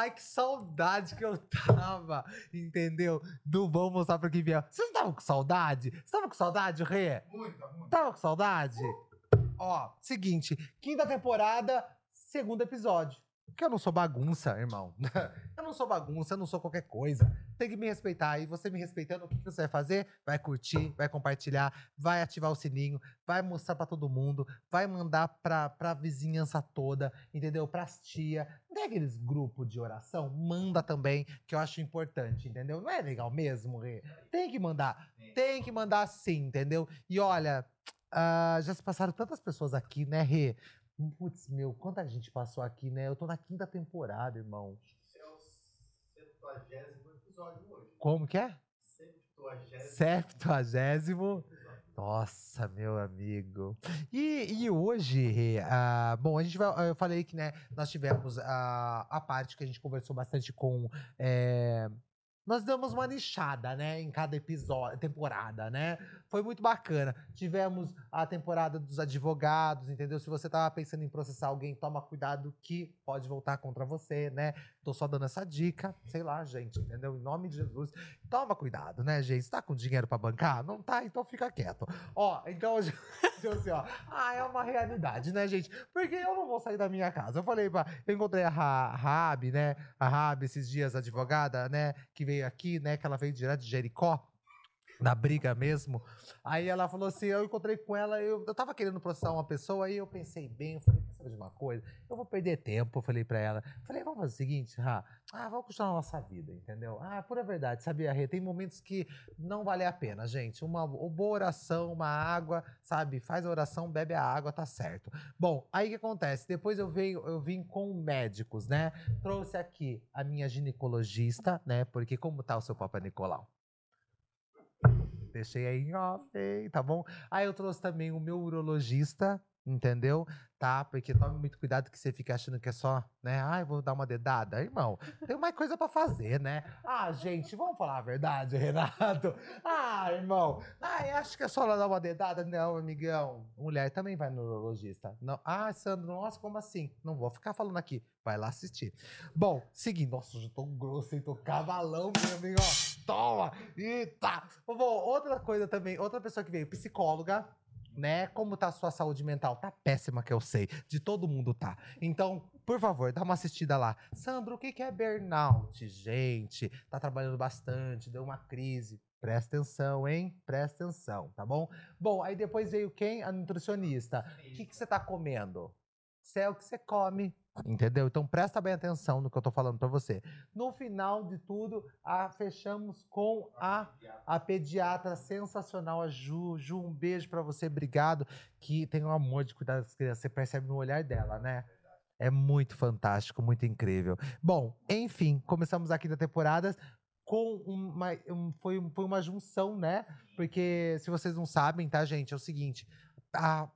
Ai, que saudade que eu tava, entendeu? Do Vamos Mostrar pra quem vier. Vocês estavam com saudade? Você tava com saudade, Rê? Muita, muita. Tava com saudade? Ó, seguinte, quinta temporada, segundo episódio. Porque eu não sou bagunça, irmão. eu não sou bagunça, eu não sou qualquer coisa. Tem que me respeitar. E você me respeitando, o que você vai fazer? Vai curtir, vai compartilhar, vai ativar o sininho, vai mostrar pra todo mundo, vai mandar pra, pra vizinhança toda, entendeu? Pras tia. Tem aqueles grupos de oração? Manda também, que eu acho importante, entendeu? Não é legal mesmo, Rê? Tem que mandar. Tem que mandar sim, entendeu? E olha, ah, já se passaram tantas pessoas aqui, né, Rê? Putz, meu, quanta gente passou aqui, né? Eu tô na quinta temporada, irmão. É o 70 episódio hoje. Como que é? 70 Septuagésimo. Nossa, meu amigo. E, e hoje, ah, bom, a gente vai. Eu falei que, né, nós tivemos a, a parte que a gente conversou bastante com. é, nós damos uma nichada, né, em cada episódio, temporada, né? Foi muito bacana. Tivemos a temporada dos advogados, entendeu? Se você tava pensando em processar alguém, toma cuidado que pode voltar contra você, né? Tô só dando essa dica, sei lá, gente, entendeu? Em nome de Jesus, toma cuidado, né, gente? Você tá com dinheiro pra bancar? Não tá? Então fica quieto. Ó, então, assim, ó, ah, é uma realidade, né, gente? Porque eu não vou sair da minha casa. Eu falei, pra, eu encontrei a Ra- Rabi, né? A Rabi esses dias, advogada, né? Que veio aqui, né? Que ela veio direto de Jericó. Da briga mesmo. Aí ela falou assim: eu encontrei com ela, eu, eu tava querendo processar uma pessoa, aí eu pensei bem, eu falei, saber de uma coisa? Eu vou perder tempo, eu falei pra ela. Falei, vamos fazer o seguinte, Ra, ah, vamos continuar a nossa vida, entendeu? Ah, pura verdade, sabia, Rê? Tem momentos que não vale a pena, gente. Uma boa oração, uma água, sabe? Faz a oração, bebe a água, tá certo. Bom, aí o que acontece? Depois eu venho, eu vim com médicos, né? Trouxe aqui a minha ginecologista, né? Porque como tá o seu Papa Nicolau? Deixei aí em off, hein, tá bom? Aí eu trouxe também o meu urologista, entendeu? Tá? Porque tome muito cuidado que você fica achando que é só, né? Ai, vou dar uma dedada. Irmão, tem mais coisa pra fazer, né? Ah, gente, vamos falar a verdade, Renato. Ah, irmão, ai, acho que é só dar uma dedada. Não, amigão. Mulher também vai no urologista. Não. Ah, Sandro, nossa, como assim? Não vou ficar falando aqui. Vai lá assistir. Bom, seguindo. Nossa, eu tô grosso, hein? Tô cavalão, meu amigo. Toma! Eita! Bom, outra coisa também. Outra pessoa que veio, psicóloga né? Como tá a sua saúde mental? Tá péssima, que eu sei. De todo mundo tá. Então, por favor, dá uma assistida lá. Sandro, o que que é burnout? Gente, tá trabalhando bastante, deu uma crise. Presta atenção, hein? Presta atenção, tá bom? Bom, aí depois veio quem? A nutricionista. O que que você tá comendo? O que você come. Entendeu? Então presta bem atenção no que eu tô falando pra você. No final de tudo, a, fechamos com a a pediatra sensacional, a Ju. Ju, um beijo pra você, obrigado. Que tem um amor de cuidar das crianças, você percebe no olhar dela, né? É muito fantástico, muito incrível. Bom, enfim, começamos aqui da temporada com uma, um- foi, foi uma junção, né? Porque, se vocês não sabem, tá, gente, é o seguinte, a,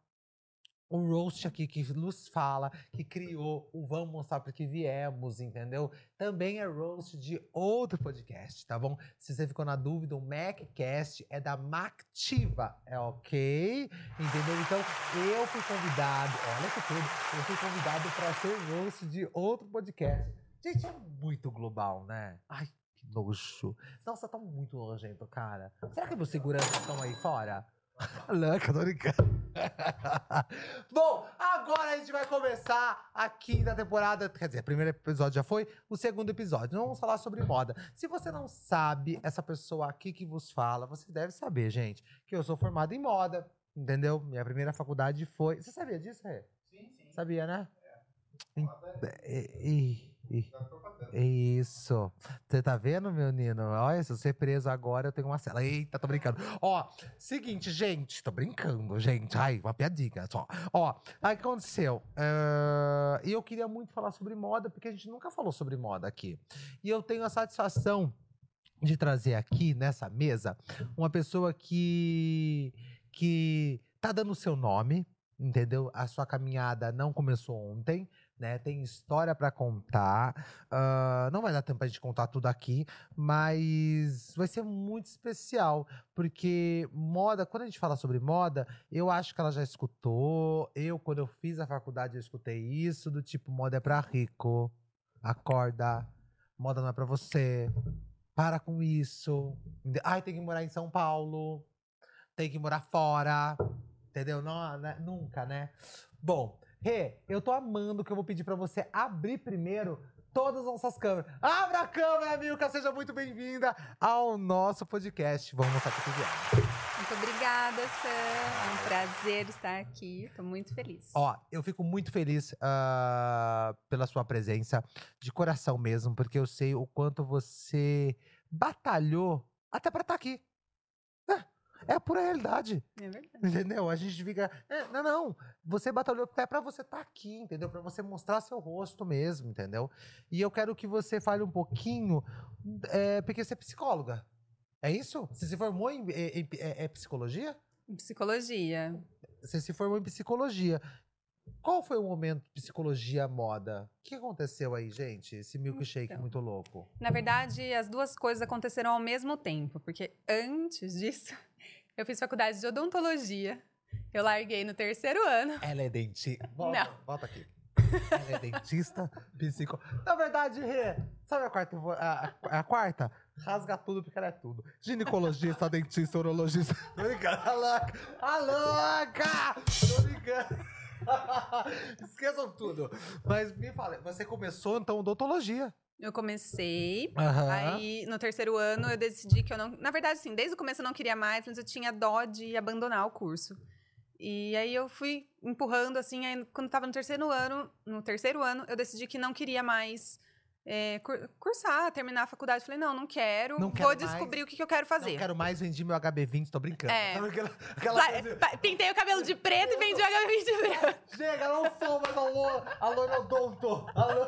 o roast aqui que nos fala, que criou o Vamos Mostrar Porque Viemos, entendeu? Também é roast de outro podcast, tá bom? Se você ficou na dúvida, o MacCast é da Mactiva, é ok? Entendeu? Então, eu fui convidado, olha que tudo, eu fui convidado para ser roast de outro podcast. Gente, é muito global, né? Ai, que nojo. Nossa, tá muito nojento, cara. Será que meus seguranças estão aí fora? Louca, tô brincando. Bom, agora a gente vai começar aqui da temporada. Quer dizer, o primeiro episódio já foi, o segundo episódio. Nós vamos falar sobre moda. Se você não sabe, essa pessoa aqui que vos fala, você deve saber, gente, que eu sou formado em moda. Entendeu? Minha primeira faculdade foi. Você sabia disso, Rê? Sim, sim. Sabia, né? Moda E- e- e-. isso. Você tá vendo, meu Nino? Olha, se eu ser preso agora, eu tenho uma cela. Eita, tô brincando. Ó, seguinte, gente. Tô brincando, gente. Ai, uma piadinha só. Ó, aí aconteceu? E eu queria muito falar sobre moda, porque a gente nunca falou sobre moda aqui. E eu tenho a satisfação de trazer aqui, nessa mesa, uma pessoa que, que tá dando o seu nome, entendeu? A sua caminhada não começou ontem, né? Tem história pra contar. Ah, não vai dar tempo pra gente contar tudo aqui, mas vai ser muito especial, porque moda, quando a gente fala sobre moda, eu acho que ela já escutou. Eu, quando eu fiz a faculdade, eu escutei isso, do tipo, moda é pra rico. Acorda. Moda não é pra você. Para com isso. Ai, tem que morar em São Paulo. Tem que morar fora. Entendeu? Não, né? Nunca, né? Bom, Rê, eu tô amando que eu vou pedir pra você abrir primeiro todas as nossas câmeras. Abra a câmera, Milka! Seja muito bem-vinda ao nosso podcast. Vamos mostrar aqui tudo. Muito obrigada, Sam. É um prazer estar aqui. Tô muito feliz. Ó, eu fico muito feliz ah, pela sua presença, de coração mesmo, porque eu sei o quanto você batalhou até pra estar aqui. É, a pura realidade. É verdade. Entendeu? A gente fica. "É, não, não. Você batalhou até pra você estar aqui, entendeu? Pra você mostrar seu rosto mesmo, entendeu? E eu quero que você fale um pouquinho, é, porque você é psicóloga. É isso? Você se formou em, em- em- é- é psicologia? Psicologia. Você se formou em psicologia. Qual foi o momento psicologia moda? O que aconteceu aí, gente? Esse milkshake Então. muito louco. Na verdade, as duas coisas aconteceram ao mesmo tempo, porque antes disso, eu fiz faculdade de odontologia. Eu larguei no terceiro ano. Ela é dentista. Volta, Não. volta aqui. Ela é dentista, psicó. Na verdade, Rê, sabe a quarta? A, a- a quarta? Rasga tudo porque ela é tudo. Ginecologista, dentista, urologista. Tô brincando. A louca! A louca! Tô brincando. Esqueçam tudo. Mas me fala, você começou então odontologia. Eu comecei. Aham. Aí, no terceiro ano, eu decidi que eu não. Na verdade, assim, desde o começo eu não queria mais, mas eu tinha dó de abandonar o curso. E aí eu fui empurrando, assim, aí quando tava no terceiro ano, no terceiro ano, eu decidi que não queria mais é, cur- cursar, terminar a faculdade. Falei, não, não quero, Não vou quero mais. descobrir o que, que eu quero fazer. Não quero mais vender meu HB20, tô brincando. É. Aquela, aquela coisa- Pintei o cabelo de preto e vendi o HB20 de branco. Chega, não sou mais a Lo- a Lorodonto. A Lo-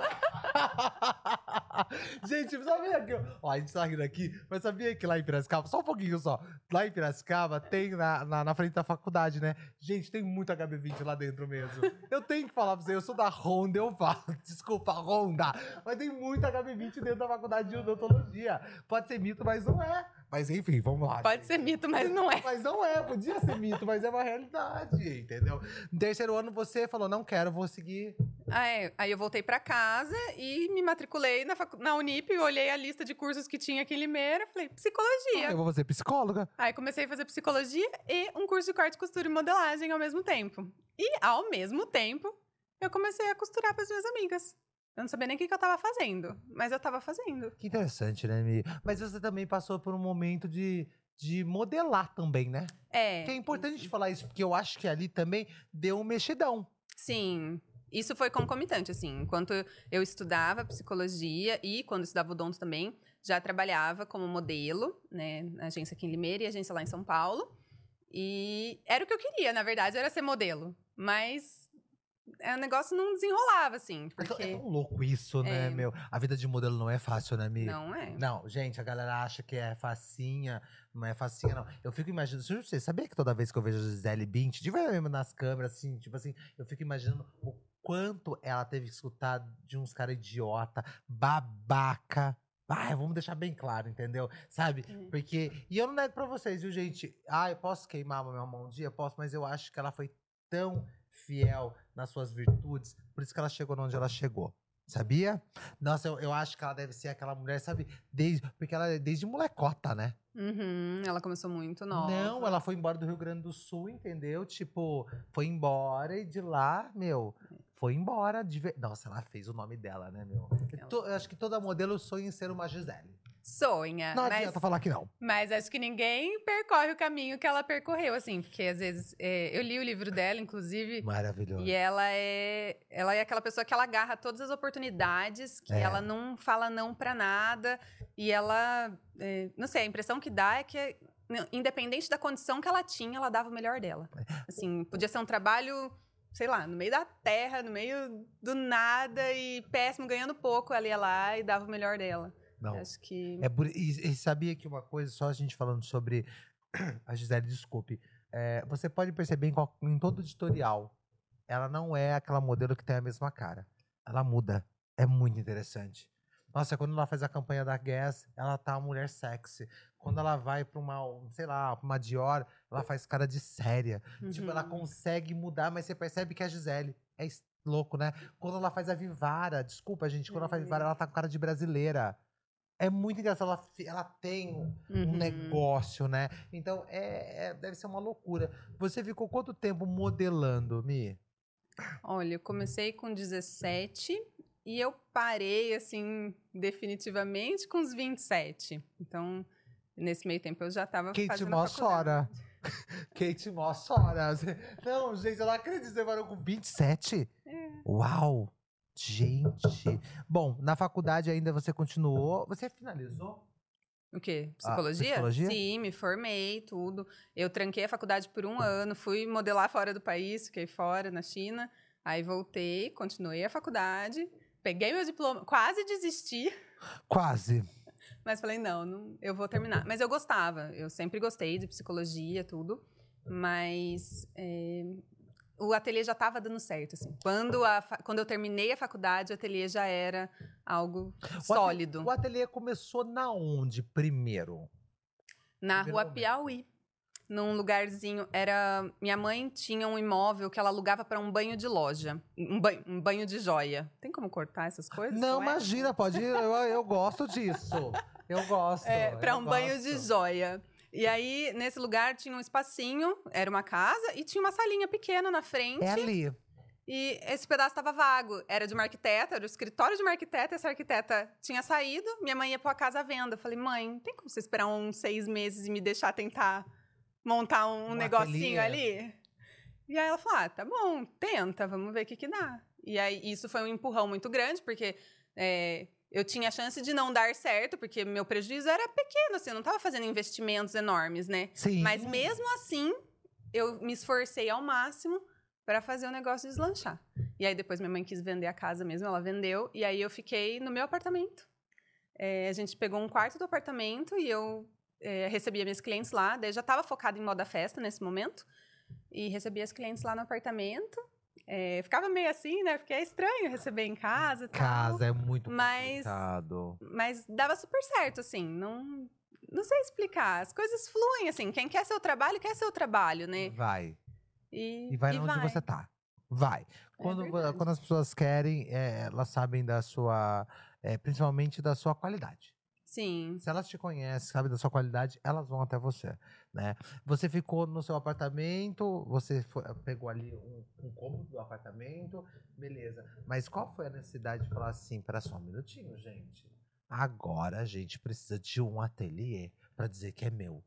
gente, sabia que. Ó, a gente tá rindo aqui, mas sabia que lá em Piracicaba, só um pouquinho só. Lá em Piracicaba tem na, na, na frente da faculdade, né? Gente, tem muito HB20 lá dentro mesmo. Eu tenho que falar pra você, eu sou da Honda, eu falo. Desculpa, Honda. Mas tem muito HB20 dentro da faculdade de odontologia. Pode ser mito, mas não é. Mas enfim, vamos lá. Pode ser mito, mas não é. Mas não é, podia ser mito, mas é uma realidade, entendeu? No terceiro ano você falou, não quero, vou seguir. Aí, aí eu voltei pra casa e me matriculei na, facu- na Unip, olhei a lista de cursos que tinha aqui em Limeira, falei, psicologia. Ah, eu vou ser psicóloga. Aí comecei a fazer psicologia e um curso de corte, costura e modelagem ao mesmo tempo. E ao mesmo tempo, eu comecei a costurar para as minhas amigas. Eu não sabia nem o que, que eu tava fazendo, mas eu tava fazendo. Que interessante, né, Mi? Mas você também passou por um momento de, de modelar também, né? É. Que é importante gente falar isso, porque eu acho que ali também deu um mexidão. Sim. Isso foi concomitante, assim. Enquanto eu estudava psicologia e quando estudava odonto também, já trabalhava como modelo, né? Na agência aqui em Limeira e agência lá em São Paulo. E era o que eu queria, na verdade, era ser modelo. Mas é, o negócio não desenrolava, assim. É tão- É Porque tão louco isso, né, É. meu? A vida de modelo não é fácil, né, Mi? não é. Não, gente, a galera acha que é facinha, não é facinha, não. Eu fico imaginando, você, sabia que toda vez que eu vejo a Gisele Bint, de verdade mesmo nas câmeras, assim, tipo assim, eu fico imaginando o quanto ela teve que escutar de uns caras idiota, babaca. Ah, vamos deixar bem claro, entendeu? Sabe? É. Porque. E eu não nego pra vocês, viu, gente? Ah, eu posso queimar minha mão um dia? Posso, mas eu acho que ela foi tão fiel nas suas virtudes, por isso que ela chegou onde ela chegou. Sabia? Nossa, eu, eu acho que ela deve ser aquela mulher, sabe? Desde, porque ela é desde molecota, né? Uhum, ela começou muito nova. Não, ela foi embora do Rio Grande do Sul, entendeu? Tipo, foi embora e de lá, meu, foi embora. De ver... Nossa, ela fez o nome dela, né, meu? To- Eu acho que toda modelo sonha em ser uma Gisele. Sonha. Não mas, adianta falar que não. mas acho que ninguém percorre o caminho que ela percorreu, assim. Porque às vezes. é, eu li o livro dela, inclusive. Maravilhoso. E ela é, ela é aquela pessoa que ela agarra todas as oportunidades, que É. ela não fala não pra nada. E ela, é, não sei, a impressão que dá é que, independente da condição que ela tinha, ela dava o melhor dela. Assim, podia ser um trabalho, sei lá, no meio da terra, no meio do nada e péssimo, ganhando pouco, ela ia lá e dava o melhor dela. Não. Acho que. É e, e sabia que uma coisa, só a gente falando sobre a Gisele, desculpe. é, você pode perceber em, qual- em todo editorial, ela não é aquela modelo que tem a mesma cara. Ela muda. É muito interessante. Nossa, quando ela faz a campanha da Guess, ela tá uma mulher sexy. Quando ela vai pra uma, sei lá, pra uma Dior, ela faz cara de séria. Tipo, ela Uhum. consegue mudar, mas você percebe que a Gisele é louco, né? Quando ela faz a Vivara, desculpa, gente, quando ela faz a Vivara, Uhum. ela tá com cara de brasileira. É muito engraçado, ela, ela tem um, um Uhum. negócio, né? Então, é, é- deve ser uma loucura. Você ficou quanto tempo modelando, Mi? Olha, eu comecei com 17 e eu parei, assim, definitivamente com os 27. Então, nesse meio tempo eu já tava Kate fazendo Moss faculdade. chora. Kate Moss chora. Não, gente, eu não acredito, você parou com 27? É. Uau! Gente. Bom, na faculdade ainda você continuou. Você finalizou? O quê? Ah, Psicologia? psicologia? Sim, me formei, tudo. Eu tranquei a faculdade por um ano, fui modelar fora do país, fiquei fora, na China. Aí voltei, continuei a faculdade, peguei meu diploma, quase desisti, Quase. mas falei, não, não, eu vou terminar. Mas eu gostava, eu sempre gostei de psicologia, tudo. Mas é, o ateliê já estava dando certo, assim. Quando, a quando eu terminei a faculdade, o ateliê já era algo sólido. O ateliê começou na onde primeiro? Na Primeiro rua momento. Piauí. Num lugarzinho. Era. Minha mãe tinha um imóvel que ela alugava para um banho de loja. Um banho, um banho de joia. Tem como cortar essas coisas? Não, é? imagina, pode ir. Eu, eu gosto disso. Eu gosto. É, para um banho de gosto. joia. E aí, nesse lugar, tinha um espacinho, era uma casa, e tinha uma salinha pequena na frente. É ali. E esse pedaço estava vago. Era de uma arquiteta, era o escritório de uma arquiteta. Essa arquiteta tinha saído, minha mãe ia pôr a casa à venda. Eu falei, mãe, tem como você esperar uns seis meses e me deixar tentar montar um, Um negocinho ateliê? ali? E aí ela falou, ah, tá bom, tenta, vamos ver o que que dá. E aí isso foi um empurrão muito grande, porque é, eu tinha a chance de não dar certo, porque meu prejuízo era pequeno, assim, eu não estava fazendo investimentos enormes, né? Sim. Mas mesmo assim, eu me esforcei ao máximo para fazer o negócio deslanchar. E aí depois minha mãe quis vender a casa mesmo, ela vendeu. E aí eu fiquei no meu apartamento. É, a gente pegou um quarto do apartamento e eu é, recebia minhas clientes lá. Daí já estava focada em moda festa nesse momento. E recebia as clientes lá no apartamento. É, ficava meio assim, né? Porque é estranho receber em casa e tal. Casa é muito Mas- complicado. Mas dava super certo, assim. Não, não sei explicar. As coisas fluem, assim. Quem quer seu trabalho, quer seu trabalho, né? Vai. E, E vai onde você tá. Vai. Quando, verdade. quando as pessoas querem, é, elas sabem da sua. é, principalmente da sua qualidade. Sim. Se elas te conhecem, sabem da sua qualidade, elas vão até você, né? Você ficou no seu apartamento, você foi- pegou ali um, um cômodo do apartamento, beleza. Mas qual foi a necessidade de falar assim, para só um minutinho, gente? Agora a gente precisa de um ateliê para dizer que é meu.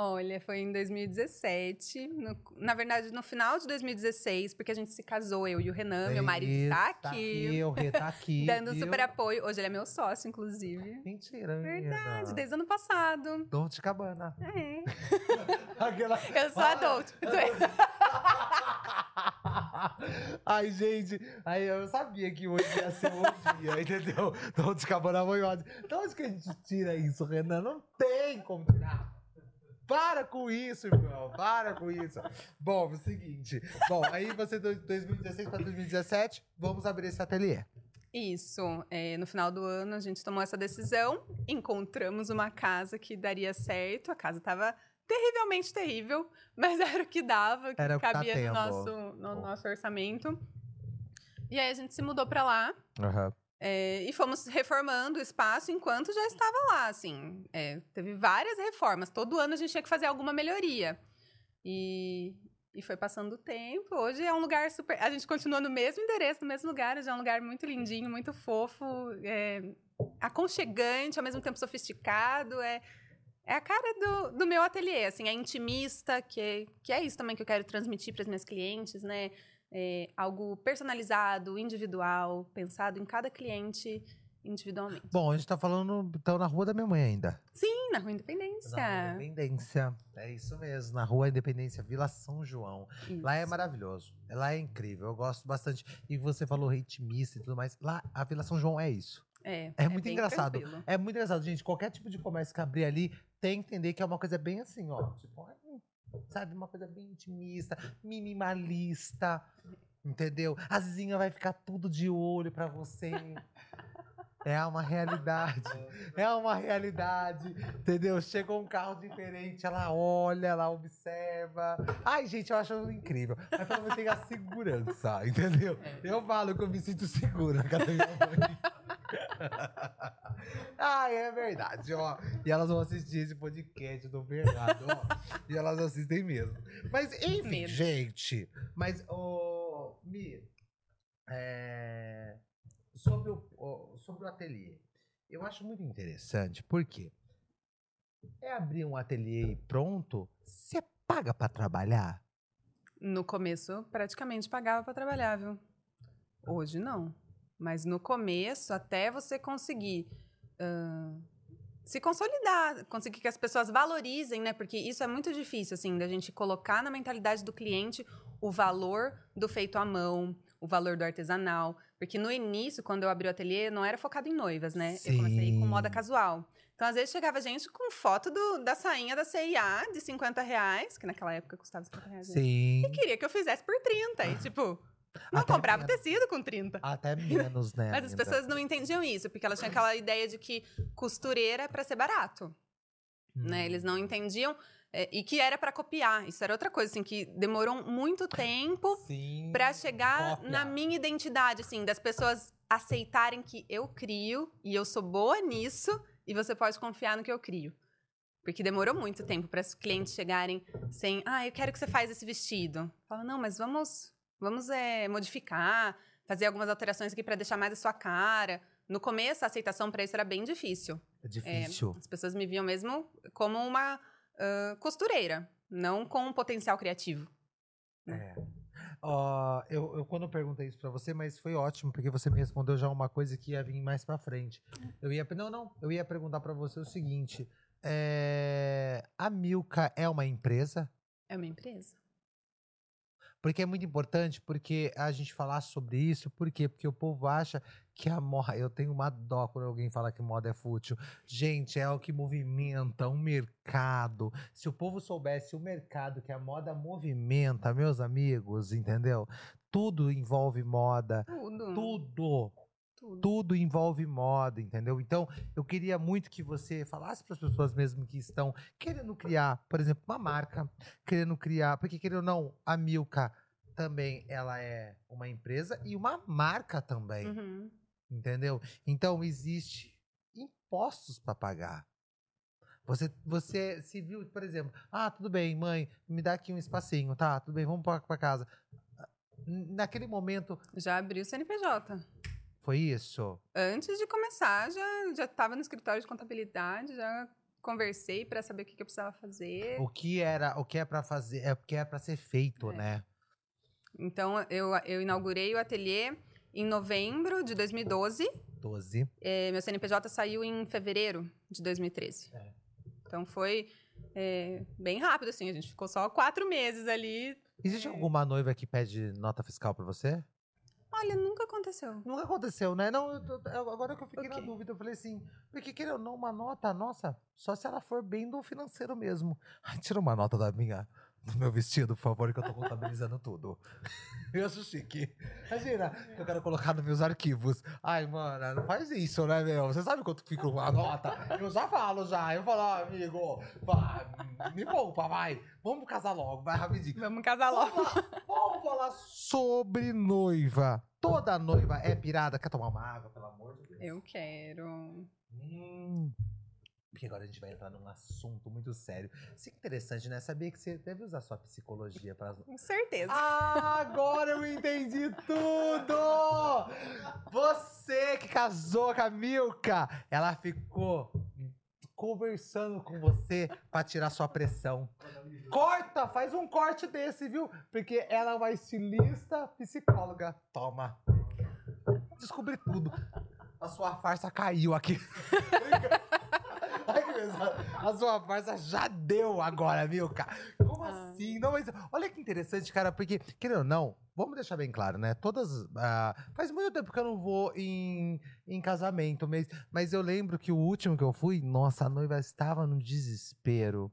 Olha, foi em 2017. no- na verdade, no final de 2016, porque a gente se casou, eu e o Renan, meu marido está aqui, o Rê tá aqui. dando super apoio. Hoje ele é meu sócio, inclusive. Mentira, Verdade, menina. desde o ano passado. Dolce Cabana. É. Aquela... Eu sou adulto. Ai, gente, aí eu sabia que hoje ia ser um dia, entendeu? Dolce Cabana foi ótimo. Então, onde que a gente tira isso, Renan? Não tem como tirar. Para com isso, irmão. Para com isso. Bom, é o seguinte. Bom, aí você, de 2016 para 2017, vamos abrir esse ateliê. Isso. é, no final do ano, a gente tomou essa decisão. Encontramos uma casa que daria certo. A casa estava terrivelmente terrível, mas era o que dava, que Era o que tá cabia no nosso, no nosso orçamento. E aí a gente se mudou para lá. Aham. É, e fomos reformando o espaço enquanto já estava lá, assim. É, teve várias reformas. Todo ano a gente tinha que fazer alguma melhoria. E, e foi passando o tempo. Hoje é um lugar super... A gente continua no mesmo endereço, no mesmo lugar. É um lugar muito lindinho, muito fofo. é, aconchegante, ao mesmo tempo sofisticado. É, é a cara do, do meu ateliê, assim. É intimista, que, que é isso também que eu quero transmitir para as minhas clientes, né? É, algo personalizado, individual, pensado em cada cliente individualmente. Bom, a gente tá falando, então, na Rua da Minha Mãe ainda. Sim, na Rua Independência. Na Rua Independência. É isso mesmo, na Rua Independência, Vila São João. Lá é Isso. maravilhoso. Lá é incrível. Eu gosto bastante. E você falou ritmista e tudo mais. Lá, a Vila São João é isso. É, É muito bem engraçado. tranquilo. É muito engraçado, gente. Qualquer tipo de comércio que abrir ali tem que entender que é uma coisa bem assim, ó. Tipo, é, sabe, uma coisa bem intimista, minimalista. Entendeu? A Zinha vai ficar tudo de olho pra você. É uma realidade. É uma realidade. Entendeu? Chegou um carro diferente, ela olha, ela observa. Ai, gente, eu acho incrível. Mas pelo menos tem a segurança, entendeu? Eu falo que eu me sinto da minha mãe. Ai, é verdade, ó. E elas vão assistir esse podcast do Bernardo, ó. E elas assistem mesmo. Mas, enfim, Medo. gente. Mas, ô, Mi, é, sobre, o, sobre o ateliê. Eu acho muito interessante, porque é abrir um ateliê e pronto, você paga pra trabalhar? No começo, praticamente pagava para trabalhar, viu? Hoje não. Mas no começo, até você conseguir ah, se consolidar, conseguir que as pessoas valorizem, né? Porque isso é muito difícil, assim, da gente colocar na mentalidade do cliente o valor do feito à mão, o valor do artesanal. Porque no início, quando eu abri o ateliê, não era focado em noivas, né? Eu comecei com Sim. moda casual. Então, às vezes, chegava gente com foto do- da sainha da CIA de 50 reais, que naquela época custava 50 reais. né? Sim. e queria que eu fizesse por 30. E, tipo, não Até comprava menos. tecido com 30. Até menos, né? Mas as ainda. pessoas não entendiam isso, porque elas tinham aquela ideia de que costureira é pra ser barato, né? Hum. Eles não entendiam é, e que era pra copiar. Isso era outra coisa, assim, que demorou muito tempo pra chegar cópia. na minha identidade, assim, das pessoas aceitarem que eu crio e eu sou boa nisso e você pode confiar no que eu crio. Porque demorou muito tempo para os clientes chegarem sem, ah, eu quero que você faça esse vestido. Fala, não, mas vamos, vamos é, modificar, fazer algumas alterações aqui para deixar mais a sua cara. No começo, a aceitação para isso era bem difícil. É difícil. As pessoas me viam mesmo como uma ah, costureira, não com um potencial criativo. É. Ó, eu, eu quando eu perguntei isso pra você, mas foi ótimo, porque você me respondeu já uma coisa que ia vir mais pra frente. Eu ia, não, não, eu ia perguntar pra você o seguinte: é, a Milka é uma empresa? É uma empresa. Porque é muito importante, porque a gente falar sobre isso, por quê? Porque o povo acha que a moda. Eu tenho uma dó quando alguém fala que moda é fútil. Gente, é o que movimenta um mercado. Se o povo soubesse o mercado que a moda movimenta, meus amigos, entendeu? Tudo envolve moda. Tudo. Tudo Tudo. tudo envolve moda, entendeu? Então, eu queria muito que você falasse para as pessoas mesmo que estão querendo criar, por exemplo, uma marca, querendo criar, porque querendo ou não, a Milka também ela é uma empresa e uma marca também, Uhum. entendeu? Então, existe impostos para pagar. Você, você se viu, por exemplo, ah, tudo bem, mãe, me dá aqui um espacinho, tá? Tudo bem, vamos para casa. Naquele momento, Já abri o CNPJ. Foi isso? Antes de começar, já já estava no escritório de contabilidade, já conversei para saber o que, que eu precisava fazer. O que era, o que é para fazer, é o que é para ser feito, É. né? Então, eu, eu inaugurei o ateliê em novembro de 2012. 12. Eh, meu CNPJ saiu em fevereiro de 2013. É. Então, foi eh, bem rápido, assim. A gente ficou só quatro meses ali. Existe É. alguma noiva que pede nota fiscal para você? Olha, nunca aconteceu. Nunca aconteceu, né? Não, eu agora que eu fiquei na Ok. dúvida, eu falei assim, porque querendo ou não, uma nota nossa, só se ela for bem do financeiro mesmo. Ai, tira uma nota da minha, do meu vestido, por favor, que eu tô contabilizando tudo. Eu acho chique. Imagina, que eu quero colocar nos meus arquivos. Ai, mano, não faz isso, né, meu? Você sabe quanto fica uma nota? Eu já falo, já. Eu falo, ah, amigo, vai, me poupa, vai. Vamos casar logo, vai rapidinho. Vamos casar logo. Vamos lá, vamos falar sobre noiva. Toda noiva é pirada. Quer tomar uma água, pelo amor de Deus? Eu quero. Hum. Porque agora a gente vai entrar num assunto muito sério. Isso é interessante, né? Sabia que você deve usar sua psicologia para Com certeza. ah, agora eu entendi tudo! Você que casou com a Milka, ela ficou conversando com você pra tirar sua pressão. Corta, faz um corte desse, viu? Porque ela é uma estilista, psicóloga. Toma. Descobri tudo. A sua farsa caiu aqui. A sua farsa já deu agora, Milka. Como Ah. assim? Não, mas olha que interessante, cara, porque, querendo ou não, vamos deixar bem claro, né? Todas. ah, faz muito tempo que eu não vou em, em casamento, mas, mas eu lembro que o último que eu fui, nossa, a noiva estava no desespero.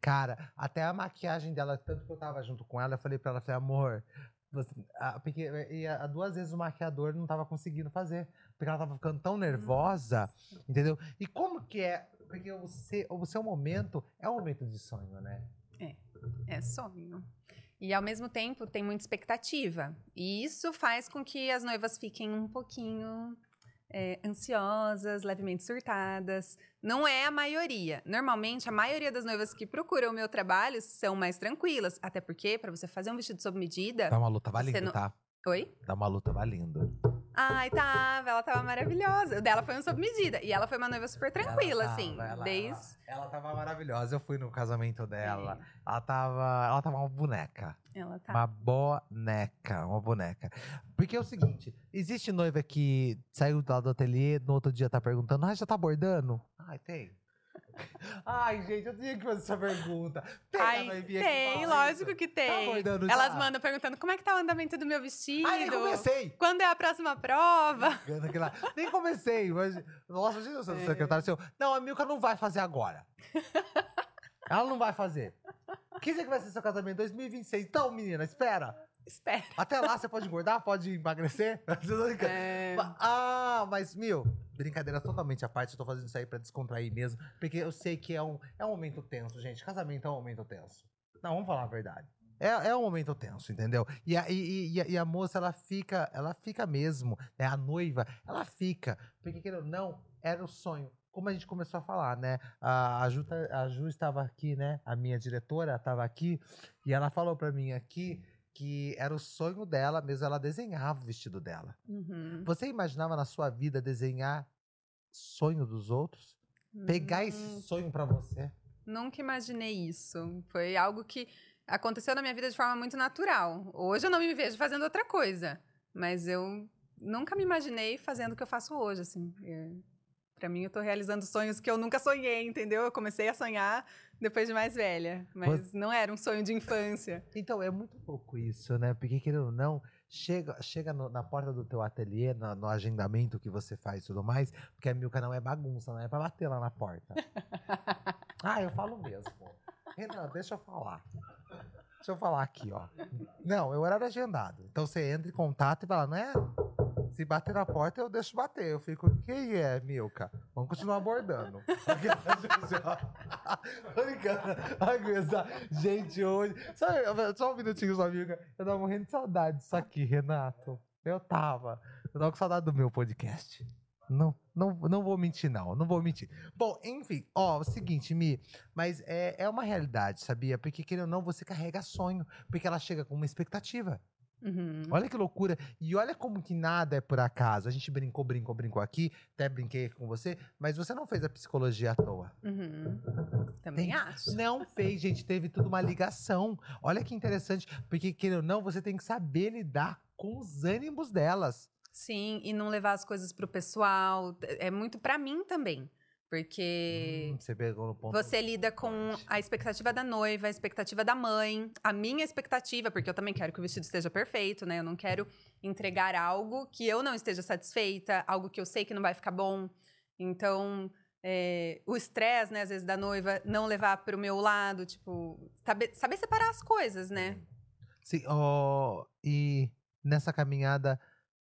Cara, até a maquiagem dela, tanto que eu tava junto com ela, eu falei pra ela, falei, amor, a, porque, e a, duas vezes o maquiador não tava conseguindo fazer. Porque ela tava ficando tão nervosa, entendeu? E como que é? Porque o seu, o seu momento é um momento de sonho, né? É, é sonho. E ao mesmo tempo tem muita expectativa. E isso faz com que as noivas fiquem um pouquinho é, ansiosas, levemente surtadas. Não é a maioria. Normalmente, a maioria das noivas que procuram o meu trabalho são mais tranquilas. Até porque, para você fazer um vestido sob medida. Dá uma luta valendo, não... tá? Oi? Dá uma luta valendo. Ai, tava. Ela tava maravilhosa. O dela foi um sob medida. E ela foi uma noiva super tranquila, ela assim. Tava, ela, desde... Ela, ela tava maravilhosa. Eu fui no casamento dela. É. Ela tava. Ela tava uma boneca. Ela tá. Uma boneca. Uma boneca. Porque é o seguinte: existe noiva que saiu lá do ateliê, no outro dia tá perguntando, ah, já tá bordando? Ai, tem. Ai, gente, eu tinha que fazer essa pergunta. Tem, Ai, tem lógico isso. que tem. Tá Elas já? mandam perguntando como é que tá o andamento do meu vestido. Ai, nem comecei. Quando é a próxima prova? nem comecei. Mas, nossa, imagina o é. secretário seu. Não, a Milka não vai fazer agora. Ela não vai fazer. Que dia que vai ser seu casamento? 2026. Então, menina, espera. Espera. Até lá você pode engordar, pode emagrecer. É... Ah, mas, meu, brincadeira totalmente à parte. Eu tô fazendo isso aí pra descontrair mesmo. Porque eu sei que é um, é um momento tenso, gente. Casamento é um momento tenso. Não, vamos falar a verdade. É, é um momento tenso, entendeu? E a, e, e, e a moça, ela fica, ela fica mesmo, né? A noiva, ela fica. Porque, querendo não, era o sonho. Como a gente começou a falar, né? A, a, Ju, tá, a Ju estava aqui, né? A minha diretora estava aqui. E ela falou para mim aqui que era o sonho dela, mesmo ela desenhava o vestido dela. Uhum. Você imaginava na sua vida desenhar sonho dos outros? Uhum. Pegar esse hum. sonho para você? Nunca imaginei isso. Foi algo que aconteceu na minha vida de forma muito natural. Hoje eu não me vejo fazendo outra coisa, mas eu nunca me imaginei fazendo o que eu faço hoje, assim. Para mim, eu tô realizando sonhos que eu nunca sonhei, entendeu? Eu comecei a sonhar depois de mais velha, mas não era um sonho de infância. Então, é muito pouco isso, né? Porque, querendo ou não, chega, chega no, na porta do teu ateliê, no, no, agendamento que você faz e tudo mais, porque Milka não é bagunça, não é pra bater lá na porta. ah, eu falo mesmo. Renan, deixa eu falar. Deixa eu falar aqui, ó. Não, eu era agendado. Então você entra em contato e fala, não é? Se bater na porta, eu deixo bater. Eu fico, quem é, Milka? Vamos continuar abordando. Gente, hoje. Só, só um minutinho, só, Milka. Eu tava morrendo de saudade disso aqui, Renato. Eu tava. Eu tava com saudade do meu podcast. Não, não, não vou mentir, não. Não vou mentir. Bom, enfim, ó, o seguinte, Mi, mas é, é uma realidade, sabia? Porque, querendo ou não, você carrega sonho. Porque ela chega com uma expectativa. Uhum. Olha que loucura. E olha como que nada é por acaso. A gente brincou, brincou, brincou aqui. Até brinquei com você. Mas você não fez a psicologia à toa. Uhum. Também tem, acho. Não fez, gente. Teve tudo uma ligação. Olha que interessante. Porque, querendo ou não, você tem que saber lidar com os ânimos delas. Sim, e não levar as coisas pro pessoal. É muito para mim também. Porque hum, você, você lida com a expectativa da noiva, a expectativa da mãe, a minha expectativa, porque eu também quero que o vestido esteja perfeito, né? Eu não quero entregar algo que eu não esteja satisfeita, algo que eu sei que não vai ficar bom. Então, é, o estresse, né, às vezes, da noiva não levar para o meu lado, tipo, saber, saber, separar as coisas, né? Sim, oh, e nessa caminhada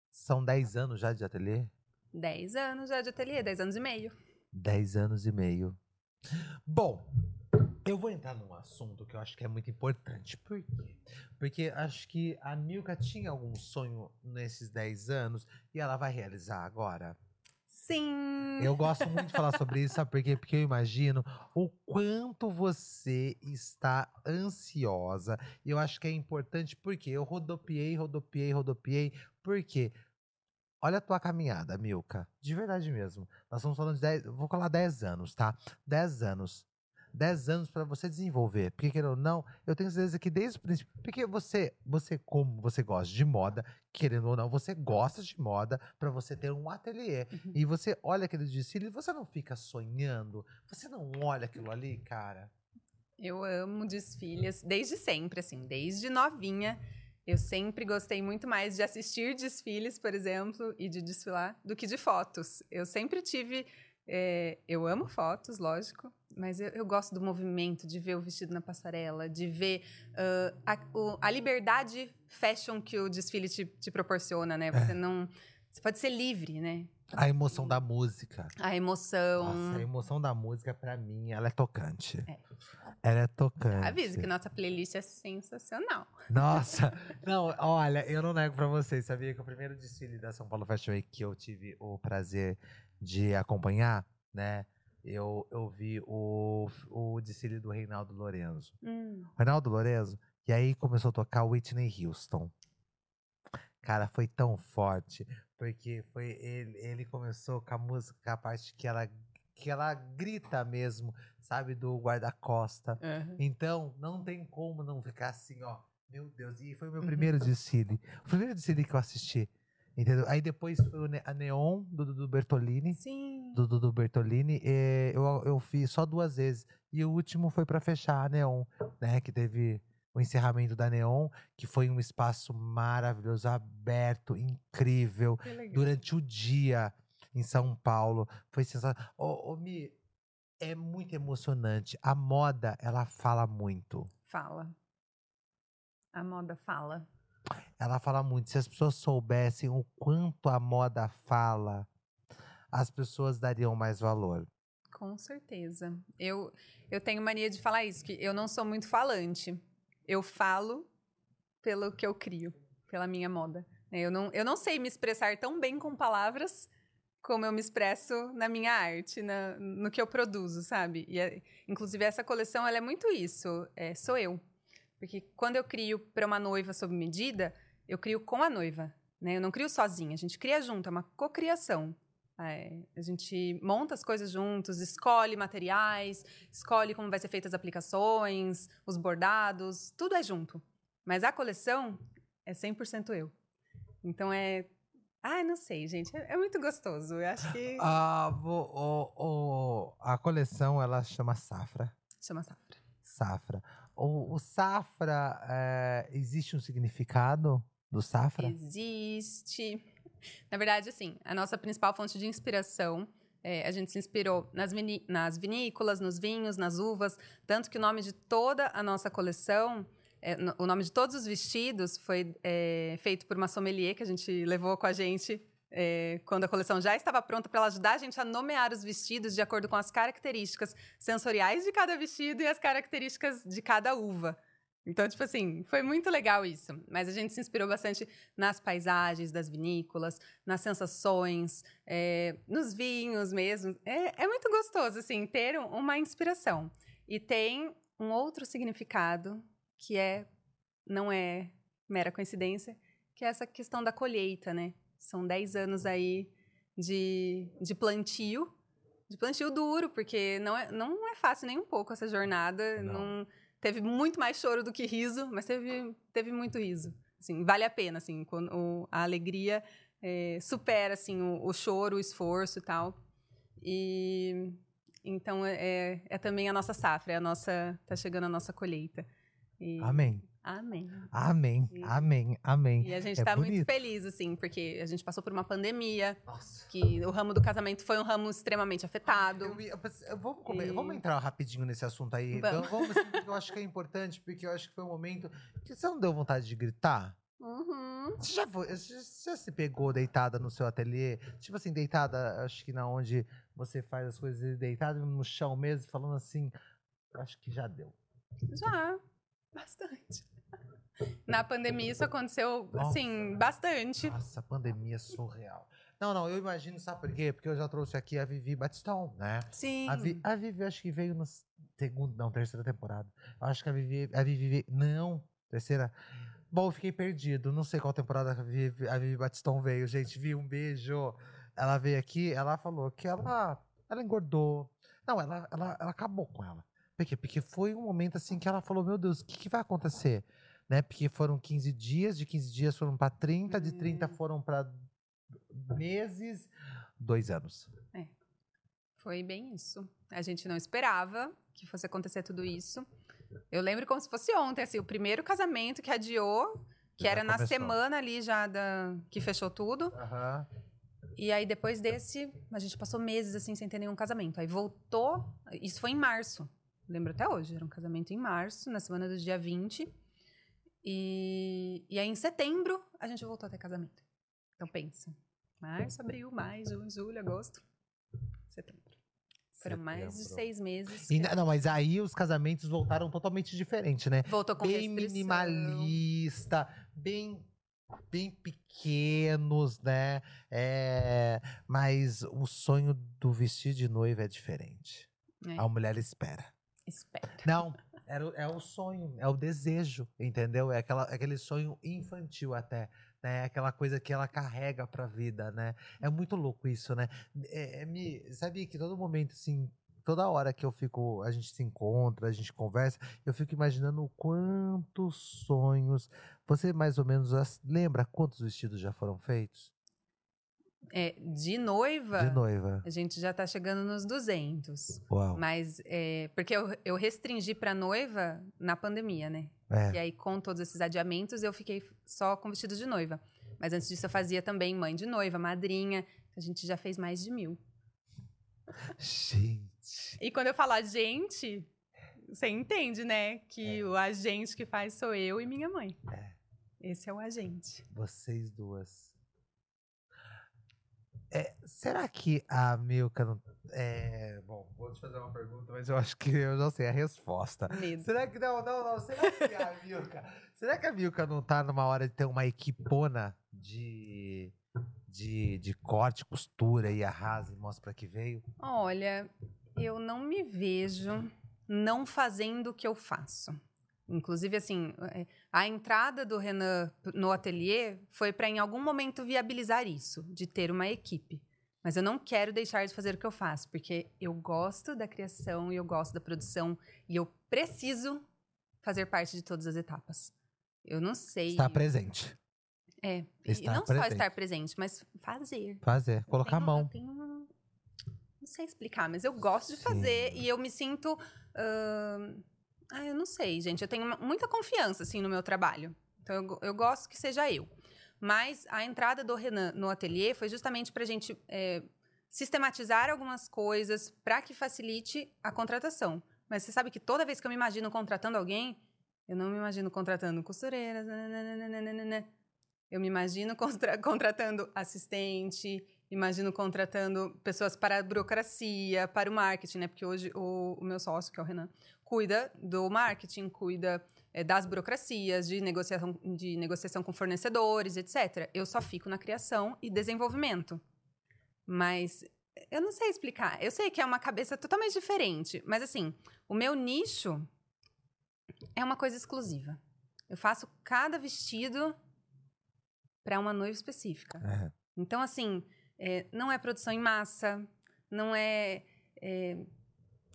são 10 anos já de ateliê? 10 anos já de ateliê, 10 anos e meio. 10 anos e meio. Bom, eu vou entrar num assunto que eu acho que é muito importante. Por quê? Porque acho que a Milka tinha algum sonho nesses 10 anos e ela vai realizar agora. Sim. Eu gosto muito de falar sobre isso, sabe por quê? Porque eu imagino o quanto você está ansiosa. E eu acho que é importante porque eu rodopiei, rodopiei, rodopiei. Por quê? Olha a tua caminhada, Milka. De verdade mesmo. Nós estamos falando de 10, vou falar 10 anos, tá? 10 anos. 10 anos para você desenvolver. Porque, querendo ou não, eu tenho certeza que desde o princípio. Porque você, você como você gosta de moda, querendo ou não, você gosta de moda para você ter um ateliê. Uhum. E você olha aquele desfile você não fica sonhando. Você não olha aquilo ali, cara. Eu amo desfiles desde sempre, assim, desde novinha. Eu sempre gostei muito mais de assistir desfiles, por exemplo, e de desfilar, do que de fotos. Eu sempre tive É, eu amo fotos, lógico, mas eu, eu gosto do movimento, de ver o vestido na passarela, de ver ah, a, o- a liberdade fashion que o desfile te, te proporciona, né? Você não. Você pode ser livre, né? A emoção da música. A emoção. Nossa, a emoção da música, pra mim, ela é tocante. É. Ela é tocante. Avisa que nossa playlist é sensacional. Nossa, não, olha, eu não nego pra vocês, sabia que o primeiro desfile da São Paulo Fashion Week que eu tive o prazer de acompanhar, né? Eu, eu vi o, o desfile do Reinaldo Lorenzo. Hum, Reinaldo Lorenzo, e aí começou a tocar Whitney Houston. Cara, foi tão forte, porque foi ele, ele começou com a música, com a parte que ela, que ela grita mesmo, sabe, do guarda-costa. aham. Então, não tem como não ficar assim, ó. Meu Deus, e foi o meu primeiro desfile. O primeiro desfile que eu assisti. Entendeu? Aí depois foi a Neon do Dudu Bertolini. Sim. Do Dudu Bertolini. eh, eu, eu fiz só duas vezes. E o último foi pra fechar a Neon, né? Que teve o encerramento da Neon, que foi um espaço maravilhoso, aberto, incrível durante o dia em São Paulo. Foi sensacional. Ô, ô, Mi, é muito emocionante. A moda, ela fala muito. Fala. A moda fala. Ela fala muito. Se as pessoas soubessem o quanto a moda fala, as pessoas dariam mais valor. Com certeza. Eu, eu tenho mania de falar isso, que eu não sou muito falante. Eu falo pelo que eu crio, pela minha moda. né? Eu não, eu não sei me expressar tão bem com palavras como eu me expresso na minha arte, na- no que eu produzo, sabe? E é- inclusive essa coleção ela é muito isso. é, sou eu. Porque quando eu crio para uma noiva sob medida, eu crio com a noiva. Né? Eu não crio sozinha, a gente cria junto, é uma cocriação. É, a gente monta as coisas juntos, escolhe materiais, escolhe como vai ser feitas as aplicações, os bordados, tudo é junto. Mas a coleção é 100% eu. Então é. Ai, não sei, gente. É, é muito gostoso. Eu acho que. Ah, vo- o- o- a coleção, ela chama Safra. Chama safra. Safra. O, o Safra, é, existe um significado do Safra? Existe. Na verdade, assim, a nossa principal fonte de inspiração. é, a gente se inspirou nas, nas vinícolas, nos vinhos, nas uvas. Tanto que o nome de toda a nossa coleção, é, no- o nome de todos os vestidos foi é, feito por uma sommelier que a gente levou com a gente é, quando a coleção já estava pronta para ela ajudar a gente a nomear os vestidos de acordo com as características sensoriais de cada vestido e as características de cada uva. Então, tipo assim, foi muito legal isso. Mas a gente se inspirou bastante nas paisagens das vinícolas, nas sensações, é, nos vinhos mesmo. É, é muito gostoso, assim, ter um- uma inspiração. E tem um outro significado que é não é mera coincidência, que é essa questão da colheita, né? São 10 anos aí de, de plantio, de plantio duro, porque não é, não é fácil nem um pouco essa jornada. Não. Não. Teve muito mais choro do que riso, mas teve, teve muito riso. Assim, vale a pena, assim, quando o- a alegria é, supera assim, o, o choro, o esforço e tal. E então é, é- é também a nossa safra, é a nossa. tá chegando a nossa colheita. E- Amém. Amém. Amém. E- Amém. Amém. E a gente É tá muito feliz, assim, porque a gente passou por uma pandemia, Nossa. que o ramo do casamento foi um ramo extremamente afetado. Eu ia- eu- vamos, E- vamos entrar rapidinho nesse assunto aí. Vamos. Vamos, vamos, assim, eu acho que é importante, porque eu acho que foi um momento que você não deu vontade de gritar. Uhum. Você já, foi, você já se pegou deitada no seu ateliê? Tipo assim, deitada, acho que na onde você faz as coisas, deitada no chão mesmo, falando assim, eu acho que já deu. Já, bastante. Na pandemia isso aconteceu, assim, bastante. Nossa, pandemia surreal. Não, não, eu imagino, sabe por quê? Porque eu já trouxe aqui a Vivi Batistão, né? Sim. A, Vi, a Vivi acho que veio na segunda, não, terceira temporada. Acho que a Vivi, a Vivi não, terceira. Bom, eu fiquei perdido, não sei qual temporada a Vivi, a Vivi Batistão veio, gente, vi um beijo. Ela veio aqui, ela falou que ela, ela engordou. Não, ela, ela, ela acabou com ela. Por quê? Porque foi um momento assim que ela falou, meu Deus, o que, que vai acontecer? Né? Porque foram 15 dias, de 15 dias foram para 30, de 30 Hum. foram para meses, dois anos. Foi bem isso. A gente não esperava que fosse acontecer tudo isso. Eu lembro como se fosse ontem, assim, o primeiro casamento que adiou, que Já era na começou. semana ali já da que fechou tudo. E aí, depois desse, a gente passou meses assim sem ter nenhum casamento. Aí voltou. Isso foi em março. Lembro até hoje. Era um casamento em março, na semana do dia 20. E, e aí, em setembro, a gente voltou a ter casamento. Então, pensa. Março, abril, maio, junho, julho, agosto, setembro. Foram mais de seis meses. E não, mas aí os casamentos voltaram totalmente diferente, né? Voltou com bem restrição. minimalista, bem bem pequenos, né? É, mas o sonho do vestido de noiva é diferente. É. A mulher espera. Espera. Não, era, o- é o sonho, é o desejo, entendeu? É aquela, aquele sonho infantil até, né? Aquela coisa que ela carrega pra vida, né? É muito louco isso, né? É, é, me, sabia que todo momento, assim, toda hora que eu fico, a gente se encontra, a gente conversa, eu fico imaginando quantos sonhos. Você mais ou menos lembra quantos vestidos já foram feitos? É, de noiva, De noiva. a gente já tá chegando nos 200. Uau. Mas, é, porque eu, eu restringi pra noiva na pandemia, né? É. E aí, com todos esses adiamentos, eu fiquei só com vestido de noiva. Mas antes disso, eu fazia também mãe de noiva, madrinha. A gente já fez mais de mil. Gente. E quando eu falar gente, você entende, né? Que o agente que faz sou eu e minha mãe. É. Esse é o agente. Vocês duas. É, será que a Milka não. É, bom, vou te fazer uma pergunta, mas eu acho que eu já sei a resposta. Medo. Será que. Não, não, não. Será que a Milka. será que a Milka não tá numa hora de ter uma equipona de. De, de corte, costura e arrasa e mostra que veio? Olha, eu não me vejo não fazendo o que eu faço. Inclusive, assim, é, a entrada do Renan no ateliê foi para, em algum momento, viabilizar isso, de ter uma equipe. Mas eu não quero deixar de fazer o que eu faço, porque eu gosto da criação e eu gosto da produção e eu preciso fazer parte de todas as etapas. Eu não sei. Estar presente. É, e Estar não só presente. estar presente, mas fazer. Fazer. Colocar a tenho- mão. eu tenho Não sei explicar, mas eu gosto de Sim. fazer e eu me sinto. ahn, Ah, eu não sei, gente. Eu tenho muita confiança, assim, no meu trabalho. Então, eu, eu gosto que seja eu. Mas a entrada do Renan no ateliê foi justamente para a gente é, sistematizar algumas coisas para que facilite a contratação. Mas você sabe que toda vez que eu me imagino contratando alguém, eu não me imagino contratando costureiras. nananana. Eu me imagino contra- contratando assistente, imagino contratando pessoas para a burocracia, para o marketing, né? Porque hoje o, o meu sócio, que é o Renan, cuida do marketing, cuida eh, das burocracias, de negociação, de negociação com fornecedores, etc. Eu só fico na criação e desenvolvimento. Mas eu não sei explicar. Eu sei que é uma cabeça totalmente diferente, mas assim, o meu nicho é uma coisa exclusiva. Eu faço cada vestido para uma noiva específica. É. Então, assim, é, não é produção em massa, não é, é,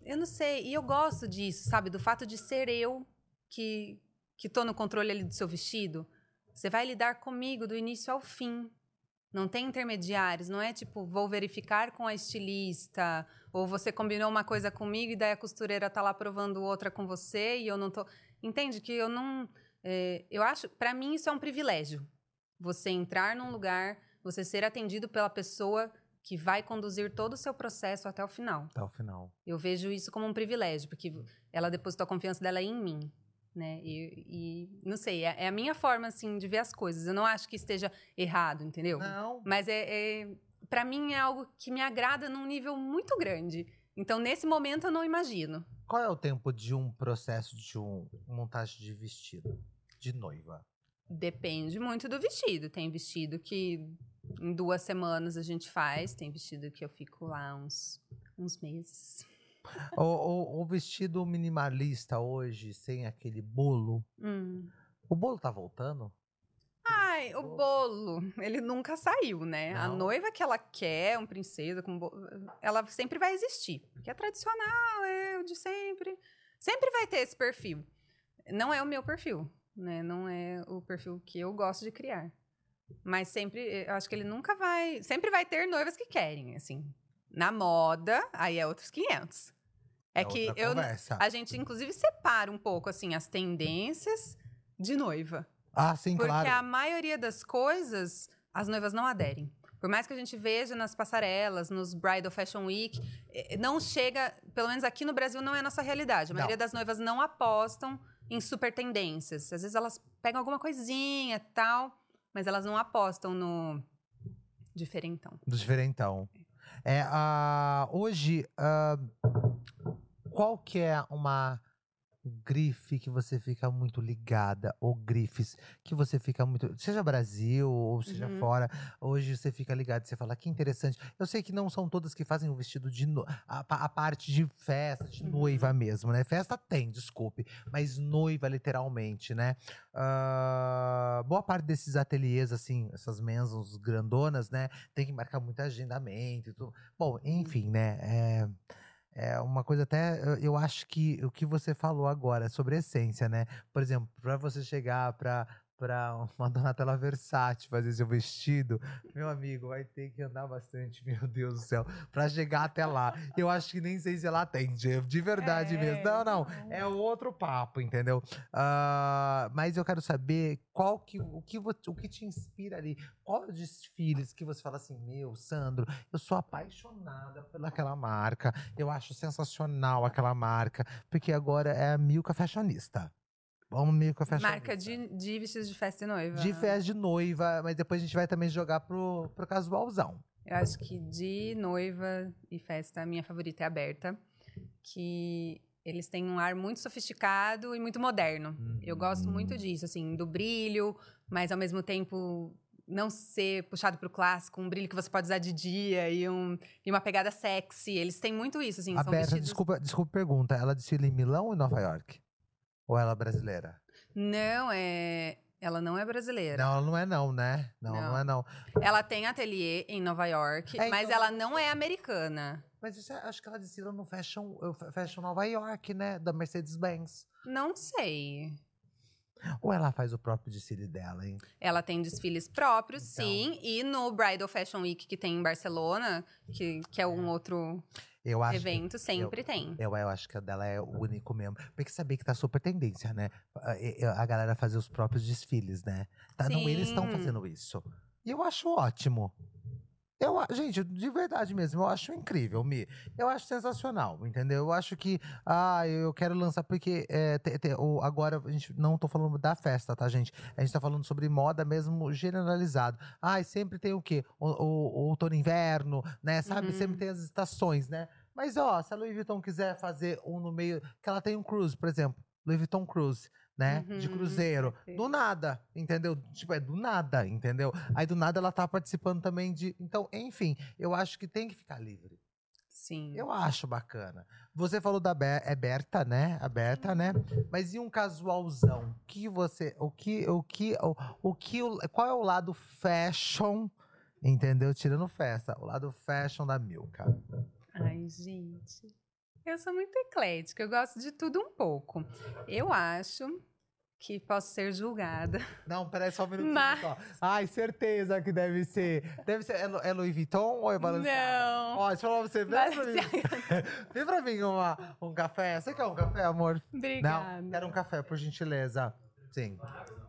Eu não sei. E eu gosto disso, sabe? Do fato de ser eu que, que tô no controle ali do seu vestido. Você vai lidar comigo do início ao fim. Não tem intermediários, não é tipo, vou verificar com a estilista, ou você combinou uma coisa comigo e daí a costureira tá lá provando outra com você e eu não tô. Entende que eu não. é, eu acho, para mim, isso é um privilégio. Você entrar num lugar, você ser atendido pela pessoa que vai conduzir todo o seu processo até o final. Até o final. Eu vejo isso como um privilégio, porque ela depositou a confiança dela em mim, né? E, e, não sei, é, é a minha forma assim de ver as coisas. Eu não acho que esteja errado, entendeu? Não. Mas é, é para mim é algo que me agrada num nível muito grande. Então nesse momento eu não imagino. Qual é o tempo de um processo de um montagem de vestido de noiva? Depende muito do vestido. Tem vestido que em duas semanas a gente faz, tem vestido que eu fico lá uns, uns meses. o, o- o vestido minimalista hoje, sem aquele bolo. Hum. O bolo tá voltando? Ai, o bolo, ele nunca saiu, né? A Não. noiva que ela quer, um princesa com bolo, ela sempre vai existir. Porque é tradicional, é o de sempre. Sempre vai ter esse perfil. Não é o meu perfil, né? Não é o perfil que eu gosto de criar. Mas sempre, eu acho que ele nunca vai. Sempre vai ter noivas que querem, assim. Na moda, aí é outros 500. É, que outra eu, conversa. a gente, inclusive, separa um pouco, assim, as tendências de noiva. Ah, sim, Porque claro. a maioria das coisas, as noivas não aderem. Por mais que a gente veja nas passarelas, nos Bridal Fashion Week, eh, não chega, pelo menos aqui no Brasil não é a nossa realidade. A Não. maioria das noivas não apostam em super tendências. Às vezes elas pegam alguma coisinha tal, mas elas não apostam no diferentão. Do diferentão. É, ah, hoje, ah, qual que é uma grife que você fica muito ligada, ou grifes que você fica muito. Seja Brasil ou seja Uhum. fora, hoje você fica ligado, você fala que interessante. Eu sei que não são todas que fazem o vestido de. No, a, a parte de festa, de Uhum. noiva mesmo, né? Festa tem, desculpe, mas noiva literalmente, né? Ah, boa parte desses ateliês, assim, essas mensas grandonas, né? Tem que marcar muito agendamento e tudo. Bom, enfim, né? É, é uma coisa até. eu- Eu acho que o que você falou agora sobre essência, né? Por exemplo, para você chegar para para uma Donatella Versace fazer seu vestido, meu amigo, vai ter que andar bastante, meu Deus do céu, para chegar até lá. Eu acho que nem sei se ela atende, de verdade É, mesmo. Não, não, é outro papo, entendeu? Ah, mas eu quero saber qual que, o, que, o que te inspira ali. Qual os desfiles que você fala assim, meu, Sandro, eu sou apaixonada pelaquela marca. Eu acho sensacional aquela marca. Porque agora é a Milka Fashionista. Vamos Milka Fashionista. Marca de, de vestidos de festa e noiva. De festa de noiva, mas depois a gente vai também jogar pro, pro casualzão. Eu acho que de noiva e festa, a minha favorita é aberta. Que eles têm um ar muito sofisticado e muito moderno. Eu gosto muito disso, assim, do brilho, mas ao mesmo tempo não ser puxado pro clássico, um brilho que você pode usar de dia e, um, e uma pegada sexy. Eles têm muito isso, assim, são Aberta, vestidos... desculpa, desculpa a pergunta. Ela desfila em Milão ou em Nova York? Ou ela é brasileira? Não, é... Ela não é brasileira. Não, ela não é não, né? Não, não, Não. é não. Ela tem ateliê em Nova York, É, mas então- ela não é americana. Mas isso, é- acho que ela desfila no Fashion, Fashion Nova York, né? Da Mercedes-Benz. Não sei. Ou ela faz o próprio desfile dela, hein? Ela tem desfiles próprios, Então. sim. E no Bridal Fashion Week que tem em Barcelona, que, que é um outro Eu acho. evento, sempre tem. Eu, eu acho que a dela é o único mesmo. Porque sabia que tá super tendência, né? A, a galera fazer os próprios desfiles, né? Tá, não, eles estão Sim. fazendo isso. E eu acho ótimo. Eu, gente, de verdade mesmo, eu acho incrível, Mi. Eu acho sensacional, entendeu? Eu acho que. Ah, eu quero lançar porque. é, te- te- o- agora, a gente não tô falando da festa, tá, gente? A gente tá falando sobre moda mesmo generalizado. Ah, e sempre tem o quê? O, o, o outono inverno, né? Sabe? Uhum. Sempre tem as estações, né? Mas, ó, se a Louis Vuitton quiser fazer um no meio. Que ela tem um cruise, por exemplo. Louis Vuitton Cruise, né? De Uhum, cruzeiro. perfeito. Do nada, entendeu? Tipo, é do nada, entendeu? Aí do nada ela tá participando também de. Então, enfim, eu acho que tem que ficar livre. Sim. Eu acho bacana. Você falou da Be é Berta, né? A Berta, né? Mas e um casualzão? Que você, o que, o que, o, o que, o- qual é o lado fashion, entendeu? Tirando festa, o lado fashion da Milka. Ai, gente. Eu sou muito eclética, eu gosto de tudo um pouco. Eu acho que posso ser julgada. Não, peraí só um minutinho Mas- só. Ai, certeza que deve ser. Deve ser. É, é Louis Vuitton ou é Balenciaga? Não. Ó, deixa eu falar pra você. Vem pra mim. Balenciaga. Vem pra mim uma, um café. Você quer um café, amor? Obrigada. Não, quero um café, por gentileza. Sim.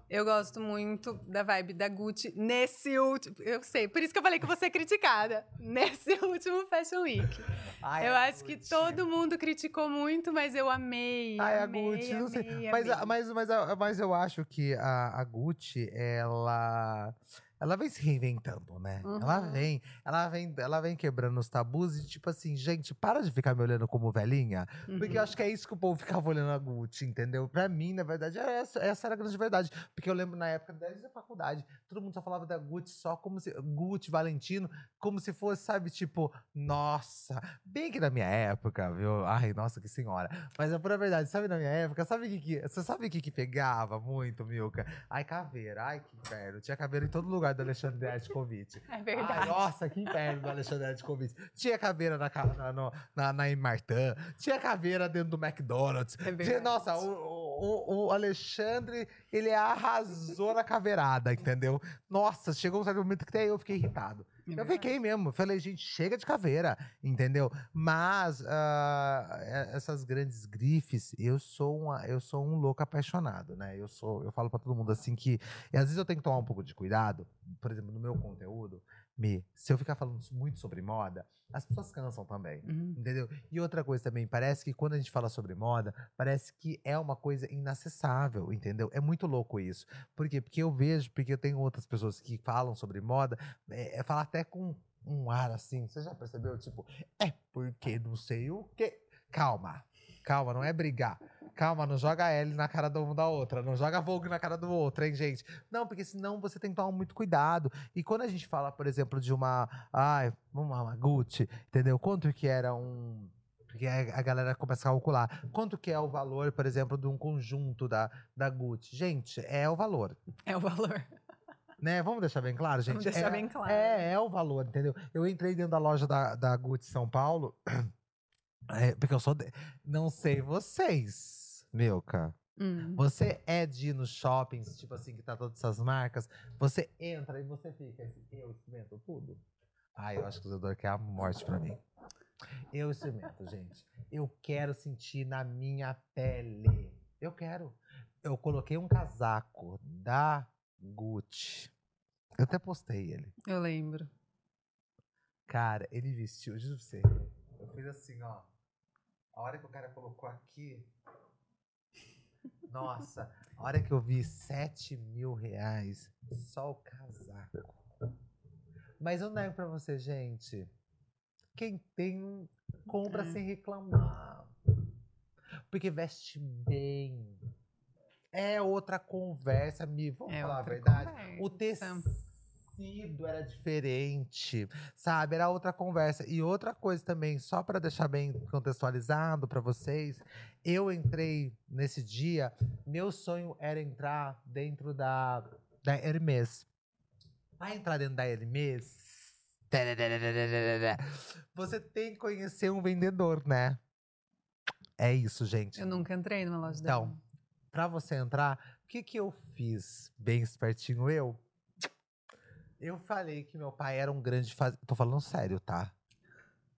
Eu gosto muito da vibe da Gucci nesse último. Eu sei, por isso que eu falei que você é criticada. Nesse último Fashion Week. Ai, eu a acho que Gucci. todo mundo criticou muito, mas eu amei. Ai, a amei, Gucci, não sei. amei, Mas, a- amei. mas, mas, a- mas eu acho que a, a Gucci, ela. Ela vem se reinventando, né? Ela Uhum. vem, ela vem, ela vem quebrando os tabus e, tipo assim, gente, para de ficar me olhando como velhinha. Porque eu Uhum. acho que é isso que o povo ficava olhando a Gucci, entendeu? Pra mim, na verdade, é essa, essa era a grande verdade. Porque eu lembro na época, desde a faculdade, todo mundo só falava da Gucci só como se. Gucci, Valentino, como se fosse, sabe, tipo, nossa. Bem que na minha época, viu? Ai, nossa, que senhora. Mas é pura verdade, sabe, na minha época, sabe o que, que Você sabe o que, que pegava muito, Milka? Ai, caveira, ai, que inferno. Tinha caveira em todo lugar do Alexandre Edkovic. É Ai, verdade. nossa, que inferno do Alexandre Edkovic. Tinha caveira na, na, na, na Martin, tinha caveira dentro do McDonald's. É Tinha- verdade. nossa, o, o, o Alexandre, ele arrasou na caveirada, entendeu? Nossa, chegou um certo momento que até eu fiquei irritado. É Eu fiquei mesmo. Falei, gente, chega de caveira, entendeu? Mas é- essas grandes grifes, eu sou, uma, eu sou um louco apaixonado, né? Eu sou, eu falo pra todo mundo assim que. Às vezes eu tenho que tomar um pouco de cuidado, por exemplo, no meu conteúdo, Me, se eu ficar falando muito sobre moda, as pessoas cansam também. Uhum. Entendeu? E outra coisa também, parece que quando a gente fala sobre moda, parece que é uma coisa inacessável, entendeu? É muito louco isso. Por quê? Porque eu vejo, porque eu tenho outras pessoas que falam sobre moda, é, é falar até com um ar assim, você já percebeu? Tipo, é porque não sei o quê. Calma, calma, não é brigar. Calma, não joga L na cara de uma da outra, não joga Vogue na cara do outro, hein, gente? Não, porque senão você tem que tomar muito cuidado. E quando a gente fala, por exemplo, de uma, ai, uma, uma Gucci, entendeu? Quanto que era um porque a a galera começa a calcular. Quanto que é o valor, por exemplo, de um conjunto da, da Gucci? Gente, é o valor, É o valor. né? Vamos deixar bem claro, gente? Vamos deixar é, bem claro. é, é o valor, entendeu? Eu entrei dentro da loja da, da Gucci São Paulo, é, porque eu sou. de- Não sei vocês, Milka. Hum. Você é de ir nos shoppings, tipo assim, que tá todas essas marcas. Você entra e você fica assim, eu experimento tudo. Ai, eu acho que o Zedor quer a morte pra mim. Eu experimento, gente. Eu quero sentir na minha pele. Eu quero. Eu coloquei um casaco da Gucci. Eu até postei ele. Eu lembro. Cara, ele vestiu, juro pra você. Eu fiz assim, ó. A hora que o cara colocou aqui. Nossa, a hora que eu vi 7 mil reais só o casaco. Mas eu nego pra você, gente. Quem tem, compra É. sem reclamar. Porque veste bem. É outra conversa, Mi. Vamos É falar a verdade. O conversa. Tecido era diferente, sabe? Era outra conversa. E outra coisa também, só para deixar bem contextualizado para vocês, eu entrei nesse dia, meu sonho era entrar dentro da, da Hermes. Vai entrar dentro da Hermes? Você tem que conhecer um vendedor, né? É isso, gente. Eu nunca entrei numa loja Então. Pra você entrar, o que que eu fiz? Bem espertinho eu. Eu falei que meu pai era um grande faz... Tô falando sério, tá?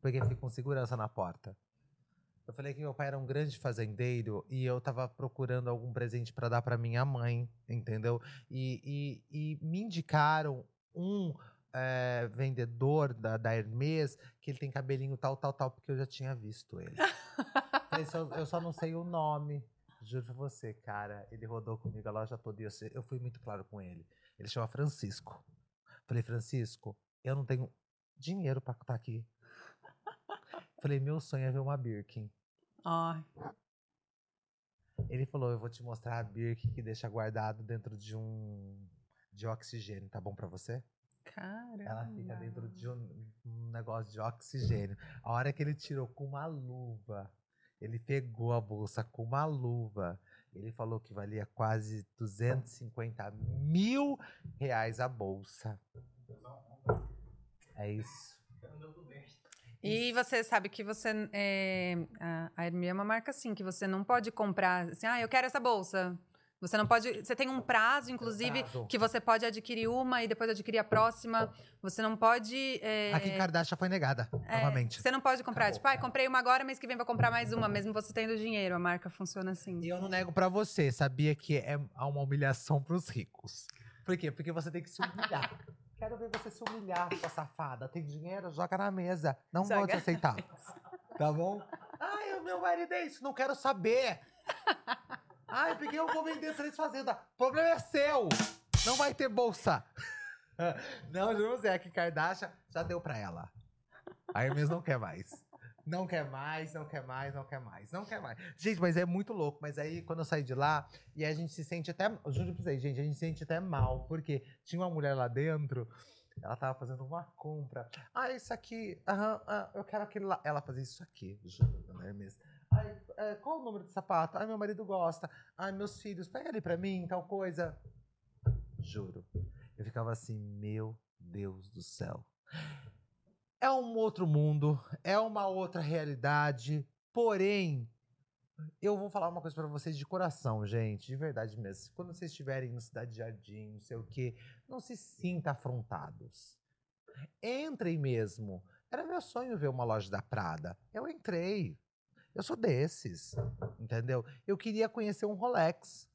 Porque fiquei com segurança na porta. Eu falei que meu pai era um grande fazendeiro e eu tava procurando algum presente pra dar pra minha mãe, entendeu? E, e, e me indicaram um eh, vendedor da, da Hermes que ele tem cabelinho tal, tal, tal, porque eu já tinha visto ele. Falei, "Só- eu só não sei o nome. Juro pra você, cara. Ele rodou comigo a loja toda e eu, eu fui muito claro com ele. Ele chama Francisco. Falei, Francisco, eu não tenho dinheiro pra estar aqui. Falei, meu sonho é ver uma Birkin. Ai, Ele falou, eu vou te mostrar a Birkin que deixa guardado dentro de um de oxigênio, tá bom pra você? cara. Ela fica dentro de um, um negócio de oxigênio. A hora que ele tirou com uma luva, ele pegou a bolsa com uma luva. Ele falou que valia quase 250 mil reais a bolsa. É isso. E você sabe que você. É, a- Hermès é uma marca assim, que você não pode comprar. Assim, ah, eu quero essa bolsa. Você não pode. Você tem um prazo, inclusive, prazo. que você pode adquirir uma e depois adquirir a próxima. Você não pode. é, A Kim Kardashian foi negada, é, novamente. Você não pode comprar. Acabou. Tipo, ah, comprei uma agora, mês que vem vou comprar mais uma, mesmo você tendo dinheiro. A marca funciona assim. E eu não nego pra você, sabia que é há uma humilhação pros ricos. Por quê? Porque você tem que se humilhar. Quero ver você se humilhar, sua safada. Tem dinheiro? Joga na mesa. Não vou Joga te aceitar. Tá bom? Ai, o meu marido é isso, não quero saber. Ai, porque eu vou vender três fazendas. O problema é seu. Não vai ter bolsa. Não, pra você, Kim Kardashian já deu pra ela. A Hermes não quer mais. Não quer mais, não quer mais, não quer mais, não quer mais. Gente, mas é muito louco. Mas aí, quando eu saí de lá, e a gente se sente até. Juro pra vocês, gente, a gente se sente até mal. Porque tinha uma mulher lá dentro, ela tava fazendo uma compra. Ah, isso aqui, aham, ah, eu quero aquele lá. Ela fazia isso aqui, juro, dona Hermes. Ai, é, qual o número de sapato? Ai, meu marido gosta. Ai, meus filhos, pega ali pra mim, tal coisa. Juro. Eu ficava assim, meu Deus do céu. É um outro mundo, é uma outra realidade. Porém, eu vou falar uma coisa pra vocês de coração, gente, de verdade mesmo. Quando vocês estiverem no Cidade Jardim, não sei o quê, não se sinta afrontados. Entrem mesmo. Era meu sonho ver uma loja da Prada. Eu entrei. Eu sou desses, entendeu? Eu queria conhecer um Rolex.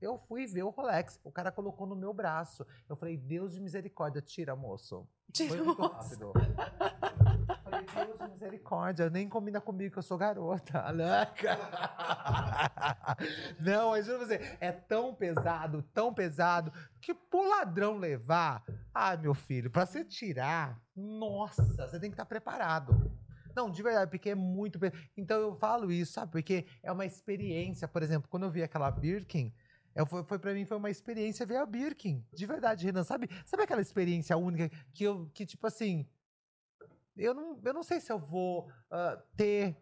Eu fui ver o Rolex. O cara colocou no meu braço. Eu falei, Deus de misericórdia, tira, moço. Tira, Foi muito moço. rápido. Falei, Deus de misericórdia, nem combina comigo que eu sou garota. Não, mas juro pra você, é tão pesado, tão pesado, que pro ladrão levar, ai meu filho, pra você tirar, nossa, você tem que estar preparado. Não, de verdade, porque é muito. Então eu falo isso, sabe? Porque é uma experiência. Por exemplo, quando eu vi aquela Birkin, eu, foi, foi para mim foi uma experiência ver a Birkin. De verdade, Renan. Sabe, sabe aquela experiência única que eu, que tipo assim, eu não, eu não sei se eu vou ah, ter.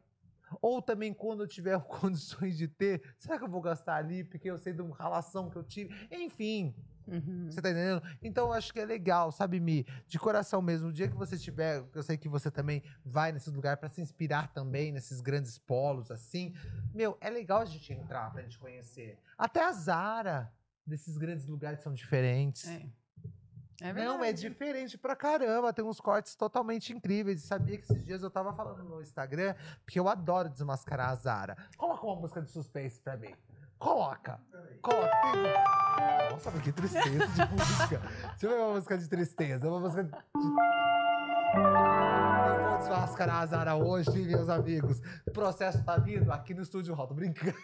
Ou também quando eu tiver condições de ter, será que eu vou gastar ali? Porque eu sei de uma relação que eu tive. Enfim, Uhum. você tá entendendo? Então eu acho que é legal, sabe, Mi? De coração mesmo. O dia que você tiver, eu sei que você também vai nesses lugares pra se inspirar também, nesses grandes polos, assim. Meu, é legal a gente entrar pra gente conhecer. Até a Zara, desses grandes lugares são diferentes. É. É. Não, é diferente pra caramba. Tem uns cortes totalmente incríveis. E sabia que esses dias eu tava falando no Instagram, porque eu adoro desmascarar a Zara. Coloca uma música de suspense pra mim. Coloca. Coloca. Tem- Nossa, mas que tristeza de música. Deixa eu ver uma música de tristeza. Uma música de. Eu vou desmascarar a Zara hoje, meus amigos. O processo tá vindo aqui no Estúdio. Tô brincando.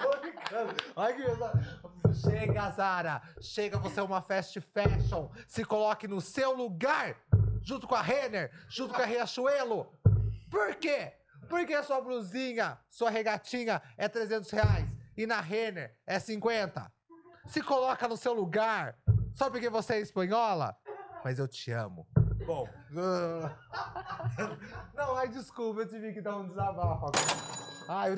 Tô brincando. Ai, que meus- Chega, Zara. Chega, você é uma fast fashion. Se coloque no seu lugar, junto com a Renner, junto com a Riachuelo. Por quê? Porque sua blusinha, sua regatinha é 300 reais e na Renner é 50. Se coloca no seu lugar, só porque você é espanhola. Mas eu te amo. Bom. Não, ai, desculpa, eu tive que dar um desabafo agora. Ai, eu,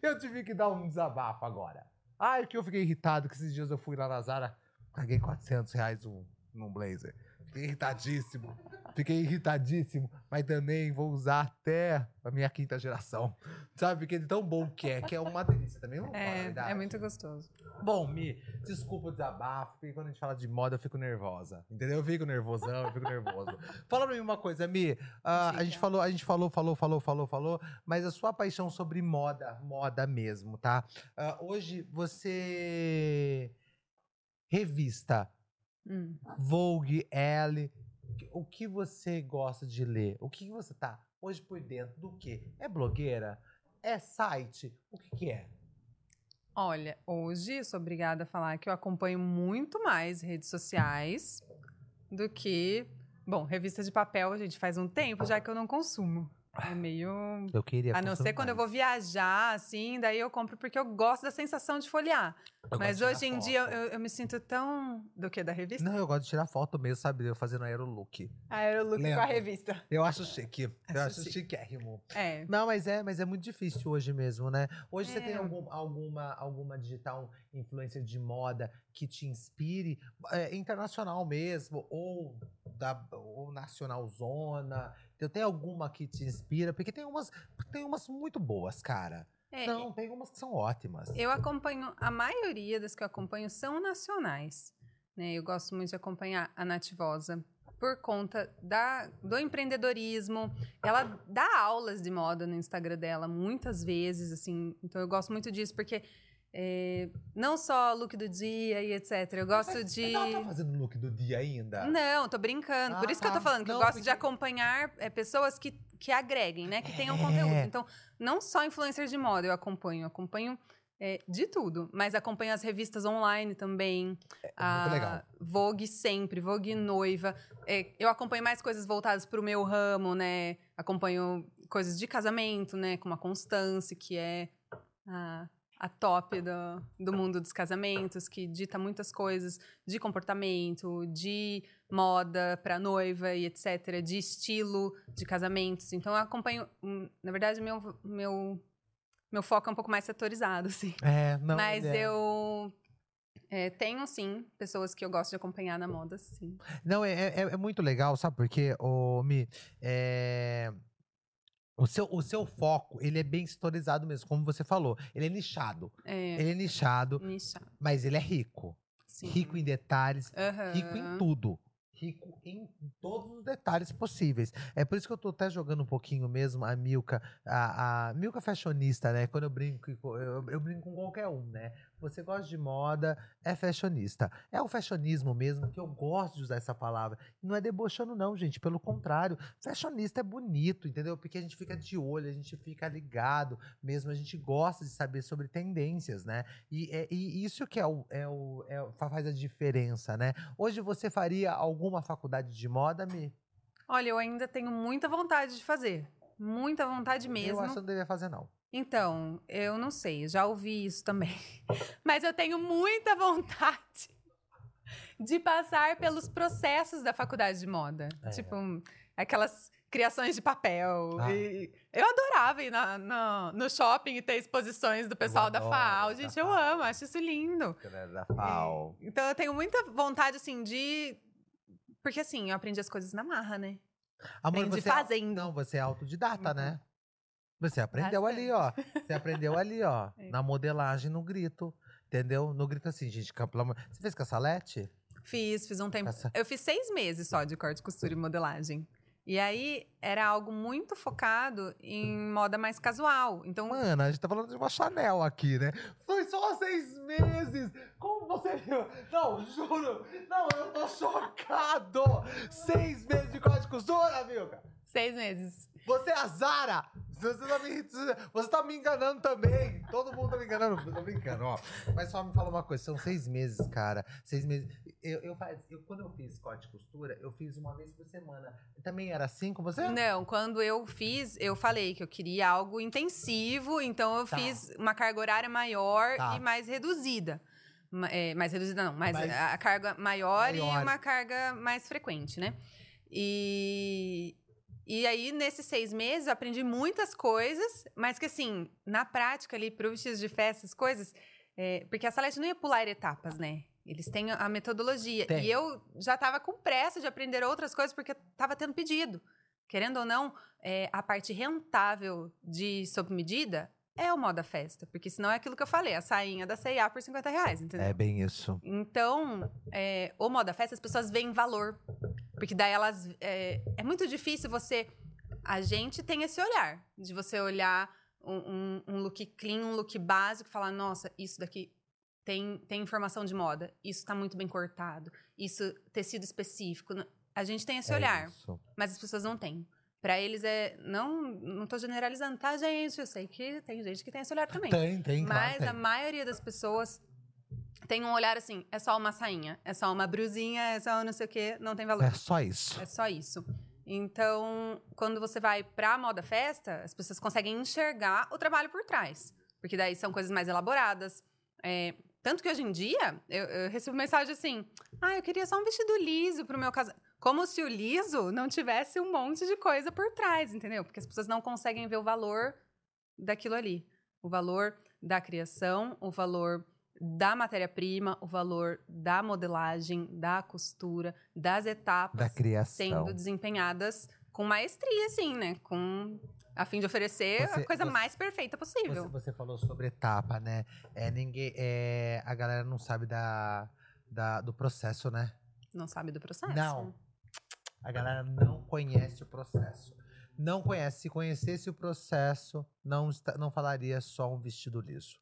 eu tive que dar um desabafo agora. Ai, que eu fiquei irritado que esses dias eu fui lá na Zara, paguei 400 reais um, num blazer. Fiquei irritadíssimo. Fiquei irritadíssimo. Mas também vou usar até a minha quinta geração. Sabe? Porque é tão bom que é, que é uma delícia também. A É, é muito gostoso. Bom, Mi, desculpa o desabafo, porque quando a gente fala de moda eu fico nervosa. Entendeu? Eu fico nervosão, eu fico nervoso. Fala pra mim uma coisa, Mi. ah, a gente falou, a gente falou, falou, falou, falou, falou, mas a sua paixão sobre moda, moda mesmo, tá? Ah, hoje você revista Hum. Vogue, Elle, o que você gosta de ler? O que você tá hoje por dentro do quê? É blogueira? É site? O que que é? Olha, hoje sou obrigada a falar que eu acompanho muito mais redes sociais do que. Bom, revista de papel, a gente faz um tempo já que eu não consumo. É meio. Eu queria A não ser quando eu vou viajar, assim, daí eu compro porque eu gosto da sensação de folhear. Eu Mas de hoje em tirar dia foto. eu, eu me sinto tão. Do que? Da revista? Não, eu gosto de tirar foto mesmo, sabe? Eu fazendo aerolook. Ah, era o look com Lembra? a revista. Eu acho chique. Eu Acho acho chique. chiquérrimo. É. Não, mas é, mas é muito difícil hoje mesmo, né? Hoje você É. tem algum- alguma, alguma digital influencer de moda que te inspire, é, internacional mesmo, ou, da, ou nacional zona? Eu tenho alguma que te inspira? Porque tem umas, tem umas muito boas, cara. É, Não, tem umas que são ótimas. Eu acompanho, a maioria das que eu acompanho são nacionais. Né? Eu gosto muito de acompanhar a Nativosa por conta da, do empreendedorismo. Ela dá aulas de moda no Instagram dela muitas vezes, assim. Então eu gosto muito disso porque é, não só look do dia e etc. Eu gosto Mas- de. ela tá fazendo look do dia ainda? Não, tô brincando. Por Ah, isso que eu tá. tô falando, que Não, eu gosto de porque- acompanhar é, pessoas que, que agreguem, né? Que tenham É. conteúdo. Então, não só influencers de moda eu acompanho, eu acompanho é, de tudo. Mas acompanho as revistas online também. É muito legal. Vogue sempre, Vogue noiva. É, eu acompanho mais coisas voltadas pro meu ramo, né? Acompanho coisas de casamento, né? Como a Constance, que é a, a top do, do mundo dos casamentos, que dita muitas coisas de comportamento, de moda para noiva e etc., de estilo de casamentos. Então eu acompanho, hum, na verdade, meu meu meu foco é um pouco mais setorizado, assim. É, não. Mas é. eu é, tenho sim pessoas que eu gosto de acompanhar na moda, sim. Não, é, é, é muito legal, sabe por quê, ô, Mi? É, O seu, o seu foco, ele é bem historizado mesmo, como você falou. Ele é nichado. É, Ele é nichado, nichado, mas ele é rico. sim. Rico em detalhes, Aham. rico em tudo. rico em todos os detalhes possíveis. É por isso que eu tô até jogando um pouquinho mesmo a Milka, a, a Milka fashionista, né? Quando eu brinco, eu, eu brinco com qualquer um, né? Você gosta de moda, é fashionista. É o fashionismo mesmo, que eu gosto de usar essa palavra. Não é debochando, não, gente. Pelo contrário, fashionista é bonito, entendeu? Porque a gente fica de olho, a gente fica ligado mesmo, a gente gosta de saber sobre tendências, né? E, é- e isso que é o, é o, é faz a diferença, né? Hoje você faria alguma faculdade de moda, Mi? Olha, eu ainda tenho muita vontade de fazer. Muita vontade Eu mesmo. acho que não deveria fazer, não. Então, eu não sei, já ouvi isso também. Mas eu tenho muita vontade de passar pelos processos da faculdade de moda. É. Tipo, aquelas criações de papel. Ah. E eu adorava ir na- na- no shopping e ter exposições do pessoal da FAO. da Gente, eu FAO. amo, acho isso lindo. Da FAO. Então, eu tenho muita vontade, assim, de... Porque, assim, eu aprendi as coisas na marra, né? Amor, Aprendi você é- fazendo. Não, você é autodidata, Uhum. né? Você aprendeu ali, ó. Você aprendeu ali, ó. É. Na modelagem, no grito. Entendeu? No grito assim, gente. pelo amor- Você fez caçalete? Fiz, fiz um tempo. Caça- Eu fiz seis meses só de corte, costura e modelagem. E aí era algo muito focado em moda mais casual. Então, Mano, a gente tá falando de uma Chanel aqui, né? Foi só seis meses! Como você viu? Não, juro! Não, eu tô chocado! Seis meses de corte de costura, Milka! seis meses. Você é a Zara! Você tá, me, você tá me enganando também! Todo mundo tá me enganando. Eu tô brincando, ó. Mas só me fala uma coisa: são seis meses, cara. Seis meses. Eu, eu, eu- quando eu fiz corte e costura, eu fiz uma vez por semana. Também era assim com você? Não, quando eu fiz, eu falei que eu queria algo intensivo, então eu Tá. fiz uma carga horária maior Tá. e mais reduzida. É, mais reduzida não, mas Mais- a carga maior, e Maior. uma carga mais frequente, né? E, e aí, nesses seis meses, eu aprendi muitas coisas, mas que assim, na prática ali, pro vestido de festa, essas coisas, é, porque a Salete não ia pular etapas, né? Eles têm a metodologia. Tem. E eu já estava com pressa de aprender outras coisas, porque estava tendo pedido. Querendo ou não, é, a parte rentável de sob medida é o moda festa. Porque senão é aquilo que eu falei, a sainha da C&A por 50 reais, entendeu? É bem isso. Então, é, o moda festa, as pessoas veem valor. Porque daí elas. É, é muito difícil você. A gente tem esse olhar de você olhar um, um- um look clean, um look básico e falar: nossa, isso daqui tem, tem informação de moda, isso tá muito bem cortado, isso tecido específico. A gente tem esse É olhar, isso. mas as pessoas não têm. Pra eles é. Não, não tô generalizando, tá, gente? Eu sei que tem gente que tem esse olhar também. Tem, tem, claro. Mas tem. a maioria das pessoas tem um olhar assim, é só uma sainha, é só uma brusinha, é só não sei o quê, não tem valor. É só isso. É só isso. Então, quando você vai pra moda festa, as pessoas conseguem enxergar o trabalho por trás. Porque daí são coisas mais elaboradas. É, tanto que hoje em dia, eu, eu recebo mensagem assim: ah, eu queria só um vestido liso pro meu casamento. Como se o liso não tivesse um monte de coisa por trás, entendeu? Porque as pessoas não conseguem ver o valor daquilo ali. O valor da criação, o valor da matéria-prima, o valor da modelagem, da costura, das etapas Da criação. sendo desempenhadas com maestria, assim, né? Com a fim de oferecer Você- a coisa você- mais perfeita possível. Você, você falou sobre etapa, né? É, ninguém, é, a galera não sabe da, da- do processo, né? Não sabe do processo. Não. A galera não conhece o processo. Não conhece. Se conhecesse o processo, não, está- não falaria só um vestido liso.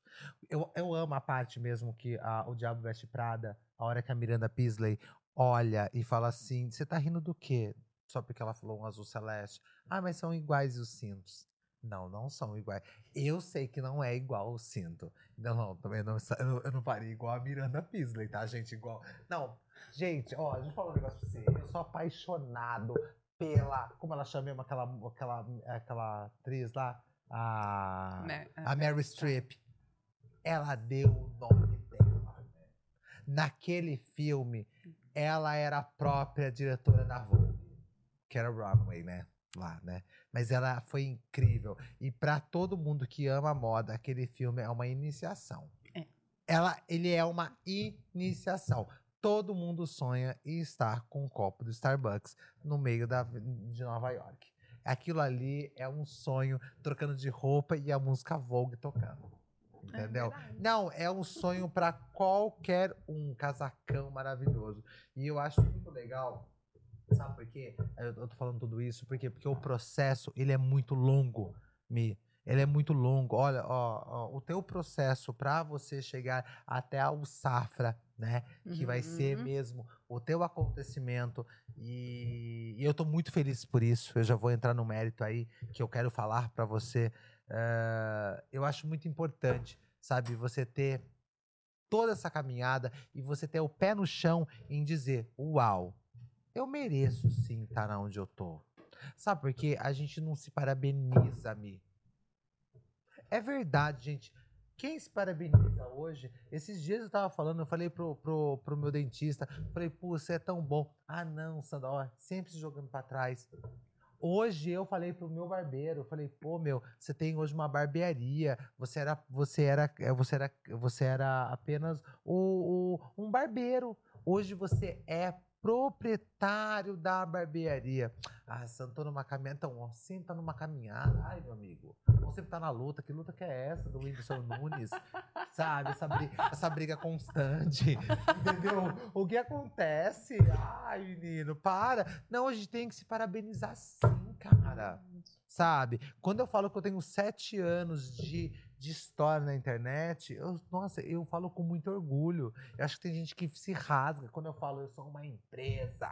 Eu, eu amo a parte mesmo que a- o Diabo Veste Prada, a hora que a Miranda Peasley olha e fala assim: você tá rindo do quê? Só porque ela falou um azul celeste. Ah, mas são iguais os cintos. Não, não são iguais. Eu sei que não é igual o cinto. Não, não, também não, eu não- faria igual a Miranda Peasley, tá, gente? Igual. Não, gente, ó, deixa eu falar um negócio pra você. Eu sou apaixonado pela. Como ela chama mesmo aquela, aquela, aquela atriz lá? A. A Mary Streep. Ela deu o nome dela. Naquele filme, ela era a própria diretora da Vogue, que era Runway, né? Lá, né? Mas ela foi incrível. E pra todo mundo que ama moda, aquele filme é uma iniciação. É. Ela, ele é uma iniciação. Todo mundo sonha em estar com um copo do Starbucks no meio da, de Nova York. Aquilo ali é um sonho, trocando de roupa e a música Vogue tocando. É Entendeu? verdade. Não, é um sonho pra qualquer um casacão maravilhoso. E eu acho muito legal Sabe por quê? Eu, eu tô falando tudo isso por quê? porque o processo ele é muito longo, me ele é muito longo. Olha, ó, ó, o teu processo para você chegar até o safra, né, que vai ser Uhum. mesmo o teu acontecimento e, e eu tô muito feliz por isso. Eu já vou entrar no mérito aí que eu quero falar para você. Eh, eu acho muito importante, sabe, você ter toda essa caminhada e você ter o pé no chão em dizer, uau, eu mereço sim estar onde eu tô. Sabe por quê? A gente não se parabeniza, Mi. É verdade, gente. Quem se parabeniza hoje? Esses dias eu tava falando, eu falei pro, pro, pro meu dentista, falei, pô, você é tão bom. Ah, não, Sandra, ó, sempre se jogando pra trás. Hoje eu falei pro meu barbeiro, eu falei, pô, meu, você tem hoje uma barbearia, você era, você era, eh, você era, você era apenas o, o- um barbeiro. Hoje você é proprietário da barbearia. Ah, você tô numa caminhada. Então, ó, tá numa caminhada. Ai, meu amigo. Sempre tá na luta. Que luta que é essa do Whindersson Nunes? Sabe? Essa briga, essa briga constante. Entendeu? O que acontece? Ai, menino, para. Não, a gente tem que se parabenizar sim, cara. Sabe? Quando eu falo que eu tenho sete anos de, de história na internet, eu- nossa, eu falo com muito orgulho. Eu acho que tem gente que se rasga quando eu falo eu sou uma empresa.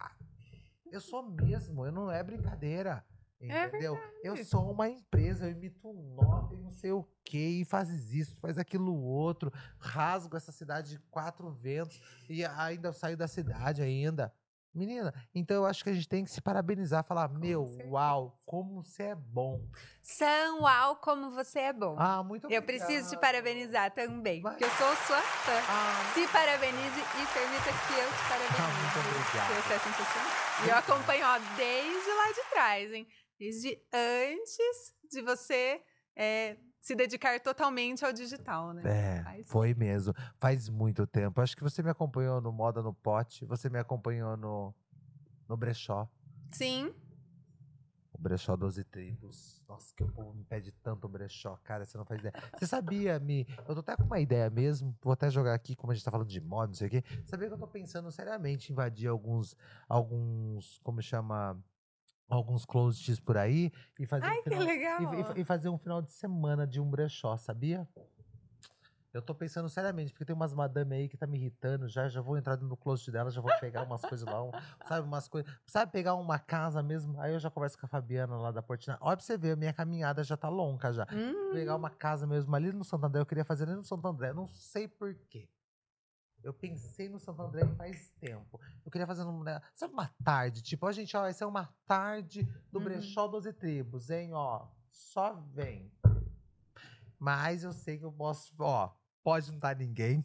Eu sou mesmo, eu não é brincadeira. É Entendeu? eu sou uma empresa, eu imito nota e não sei o quê, e faz isso, faz aquilo outro, rasgo essa cidade de quatro ventos e ainda saio da cidade ainda. Menina, então eu acho que a gente tem que se parabenizar, falar, meu, uau, como você é bom. São, uau, como você é bom. Ah, muito eu obrigado. preciso te parabenizar também, Mas- porque eu sou sua fã. Ah, Se parabenize e permita que eu te parabenize. Ah, muito obrigado. Porque Você é sensacional. E eu acompanho, ó, desde lá de trás, hein? Desde antes de você é, se dedicar totalmente ao digital, né? É, Faz- foi mesmo. Faz muito tempo. Acho que você me acompanhou no Moda no Pote, você me acompanhou no, no Brechó. Sim. O Brechó 12 Tribos. Nossa, que o povo me pede tanto brechó, cara, você não faz ideia. Você sabia, Mi? Eu tô até com uma ideia mesmo. Vou até jogar aqui, como a gente tá falando de moda, não sei o quê. Sabia que eu tô pensando seriamente em invadir alguns. Alguns. Como chama? Alguns closets por aí e fazer Ai, um final, e, e- e fazer um final de semana de um brechó, sabia? Eu tô pensando seriamente, porque tem umas madame aí que tá me irritando, já, já vou entrar no closet dela, já vou pegar umas coisas lá, um- sabe, umas coisas. Sabe pegar uma casa mesmo? Aí eu já converso com a Fabiana lá da Portina. Olha pra você ver, a minha caminhada já tá longa já. Hum, Pegar uma casa mesmo ali no Santo André, eu queria fazer ali no Santo André, não sei porquê. Eu pensei no Santo André faz tempo. Eu queria fazer numa, sabe, uma tarde, tipo, ó, gente, ó, essa é uma tarde do Uhum. Brechó 12 Tribos, hein, ó. Só vem. Mas eu sei que eu posso, ó, pode não dar ninguém,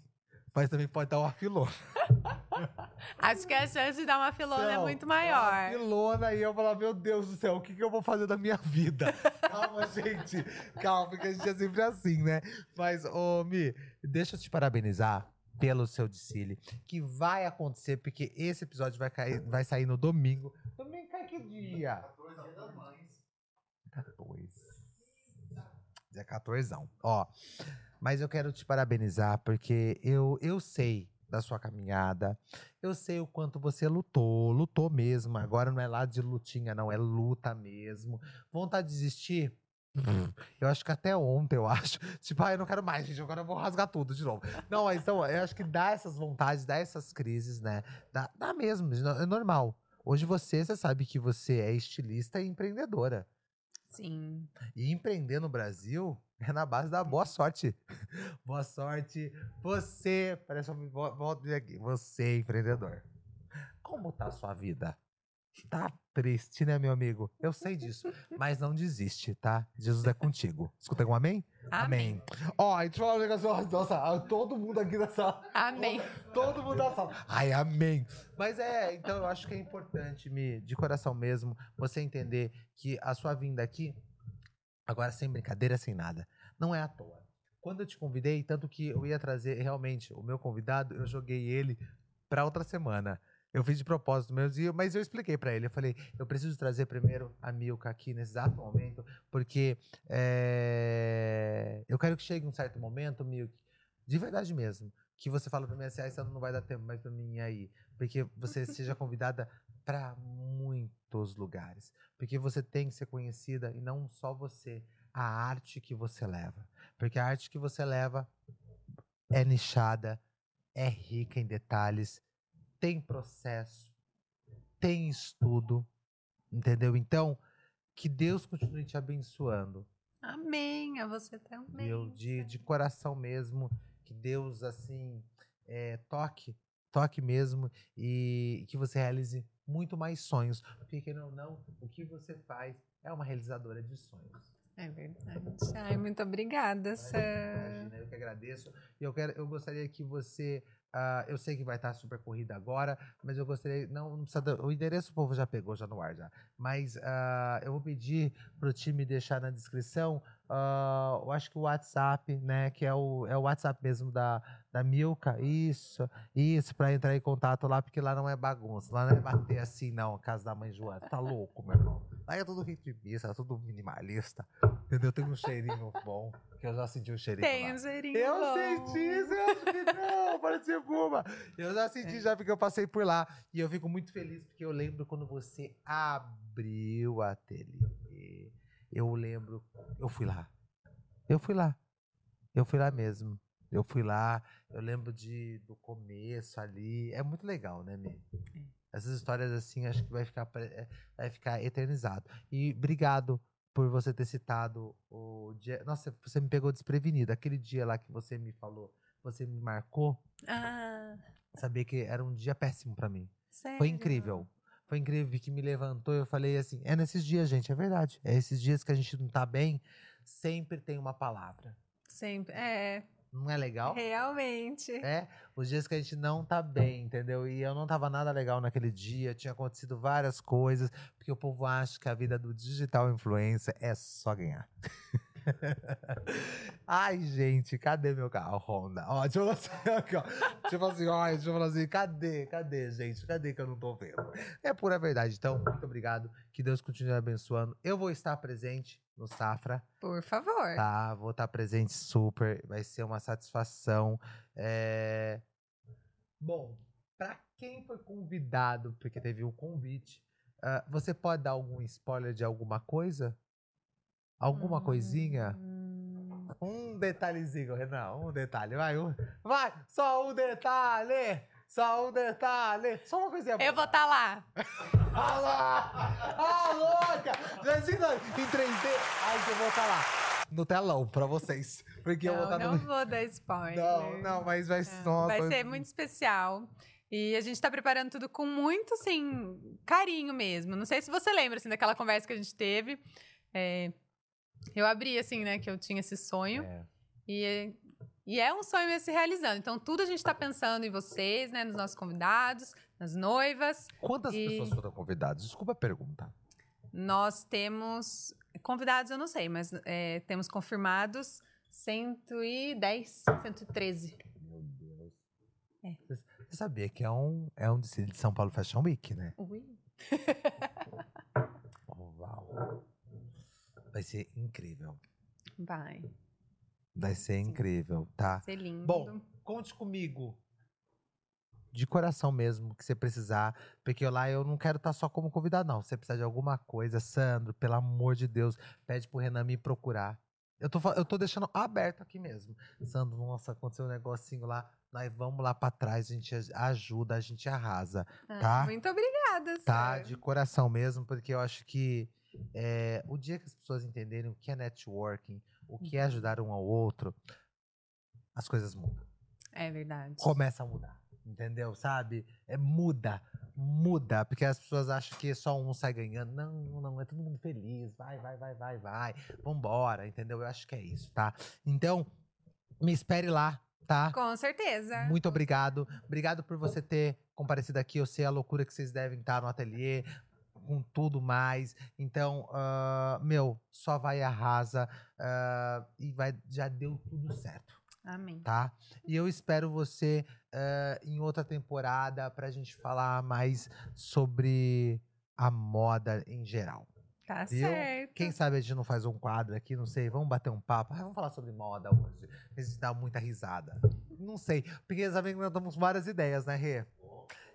mas também pode dar uma filona. acho que a chance de dar uma filona é muito Uma maior. filona e eu falar, meu Deus do céu, o que, que eu vou fazer da minha vida? Calma, gente. Calma, porque a gente é sempre assim, né? Mas, ô, Mi, deixa eu te parabenizar pelo seu desfile, que vai acontecer, porque esse episódio vai, cair, vai sair no domingo. Domingo cai que dia? 14 dia das mães. 14. Dia 14. Ó, mas eu quero te parabenizar porque eu, eu sei da sua caminhada. Eu sei o quanto você lutou, lutou mesmo. Agora não é lá de lutinha, não, é luta mesmo. Vontade de desistir? Eu acho que até ontem, eu acho. Tipo, ah, eu não quero mais, gente. Agora eu vou rasgar tudo de novo. Não, mas então, eu acho que dá essas vontades, dá essas crises, né? Dá, dá mesmo, é normal. Hoje você, você sabe que você é estilista e empreendedora. Sim. E empreender no Brasil é na base da boa sorte. boa sorte. Você, parece um. Você, empreendedor. Como tá a sua vida? Tá triste, né, meu amigo? Eu sei disso. Mas não desiste, tá? Jesus é contigo. Escuta um amém? Amém. Ó, a gente fala um negócio. Nossa, todo mundo aqui na sala. Amém. Todo mundo na sala. Ai, amém. Mas é, então eu acho que é importante, me, de coração mesmo, você entender que a sua vinda aqui, agora sem brincadeira, sem nada, não é à toa. Quando eu te convidei, tanto que eu ia trazer realmente o meu convidado, eu joguei ele pra outra semana. Eu fiz de propósito mesmo, mas eu expliquei pra ele. Eu falei, eu preciso trazer primeiro a Milka aqui nesse exato momento, porque é, eu quero que chegue um certo momento, Milk, de verdade mesmo, que você fala pra mim assim, ah, ano não vai dar tempo mais pra mim aí. Porque você seja convidada para muitos lugares. Porque você tem que ser conhecida e não só você, a arte que você leva. Porque a arte que você leva é nichada, é rica em detalhes, tem processo, tem estudo, entendeu? Então, que Deus continue te abençoando. Amém. A você também. Viu? De, de coração mesmo. Que Deus, assim, é, toque, toque mesmo e que você realize muito mais sonhos. Porque, querendo ou não, o que você faz é uma realizadora de sonhos. É verdade. Ai, muito obrigada, Sam. Imagina, eu que agradeço. E eu, quero, eu gostaria que você. Ah, eu sei que vai estar super corrida agora, mas eu gostaria. Não, não precisa. O endereço o povo já pegou, já no ar já. Mas ah, eu vou pedir pro time deixar na descrição. ah, eu acho que o WhatsApp, né? Que é o, é o WhatsApp mesmo da, da Milka. Isso, isso, pra entrar em contato lá, porque lá não é bagunça. Lá não é bater assim, não, casa da mãe Joana. Tá louco, meu irmão. Lá é tudo ritmista, tudo minimalista. Entendeu? Tem um cheirinho bom. Que eu já senti um cheirinho. Tem lá. um cheirinho Eu bom. senti, você acha que não? Parece Puma. Eu já senti É. já porque eu passei por lá. E eu fico muito feliz porque eu lembro quando você abriu o ateliê. Eu lembro, eu fui lá. Eu fui lá. Eu fui lá mesmo. Eu fui lá, eu lembro de, do começo ali. É muito legal, né, Mi? Essas histórias assim, acho que vai ficar, é, vai ficar eternizado. E obrigado por você ter citado o dia. Nossa, você me pegou desprevenido. Aquele dia lá que você me falou, você me marcou, Ah, saber que era um dia péssimo pra mim. sério? Foi incrível. Foi incrível que me levantou e eu falei assim: é nesses dias, gente, é verdade. É esses dias que a gente não tá bem, sempre tem uma palavra. Sempre. É, Não é legal? realmente. É, os dias que a gente não tá bem, entendeu? E eu não tava nada legal naquele dia, tinha acontecido várias coisas, porque o povo acha que a vida do digital influencer é só ganhar. Ai, gente, cadê meu carro Honda? Ó, deixa eu falar assim, aqui, ó. Tipo assim, ó, deixa eu falar assim, cadê? Cadê, gente? Cadê que eu não tô vendo? É pura verdade. Então, muito obrigado. Que Deus continue abençoando. Eu vou estar presente no Safra. Por favor. Tá, vou estar presente super. Vai ser uma satisfação. É... Bom, para quem foi convidado, porque teve o convite, ah, você pode dar algum spoiler de alguma coisa? Alguma coisinha? Um detalhezinho, Renan, um detalhe. Vai, um... vai, só um detalhe! Só um detalhe! Só uma coisinha. Eu vou estar lá. Alô! Ah, louca! Imagina em 3D. Ai, que eu vou estar lá. No telão, pra vocês. Porque eu vou Não, estar não no. vou dar spoiler. Não, não, mas vai ser. Não, Vai ser muito especial. E a gente tá preparando tudo com muito, assim, carinho mesmo. Não sei se você lembra, assim, daquela conversa que a gente teve. É, eu abri, assim, né, que eu tinha esse sonho. É. E, e é um sonho se realizando. Então, tudo a gente tá pensando em vocês, né, nos nossos convidados, nas noivas. Quantas E- pessoas foram convidadas? Desculpa a pergunta. Nós temos... Convidados eu não sei, mas é, temos confirmados 110, 113. Meu Deus. É. Você sabia que é um, é um desfile de São Paulo Fashion Week, né? Ui. Uau. Vai ser incrível. Vai Vai ser Sim. incrível, tá? ser lindo. Bom, conte comigo. De coração mesmo, que você precisar. Porque lá eu não quero estar só como convidado, não. Se você precisar de alguma coisa, Sandro, pelo amor de Deus, pede pro Renan me procurar. Eu tô, eu tô deixando aberto aqui mesmo. Sandro, nossa, aconteceu um negocinho lá. Nós vamos lá pra trás, a gente aj- ajuda, a gente arrasa. Ah, tá? Muito obrigada, Tá? Sam. De coração mesmo, porque eu acho que é, o dia que as pessoas entenderem o que é networking, o que é ajudar um ao outro, as coisas mudam É verdade. começa a mudar. Entendeu? Sabe? É, muda. Muda. Porque as pessoas acham que só um sai ganhando. Não, não, é todo mundo feliz. Vai, vai, vai, vai, vai. Vambora, entendeu? Eu acho que é isso, tá? Então, me espere lá, tá? Com certeza. Muito obrigado. Obrigado por você ter comparecido aqui. Eu sei a loucura que vocês devem estar no ateliê, com tudo mais. Então, ah, meu, só vai arrasa. ah, e vai, já deu tudo certo Amém. tá? E eu espero você eh, em outra temporada pra gente falar mais sobre a moda em geral. Tá Viu? certo. Quem sabe a gente não faz um quadro aqui, não sei, vamos bater um papo. Ah, vamos falar sobre moda hoje. A gente dá muita risada. Não sei, porque sabe que nós temos várias ideias, né, Rê?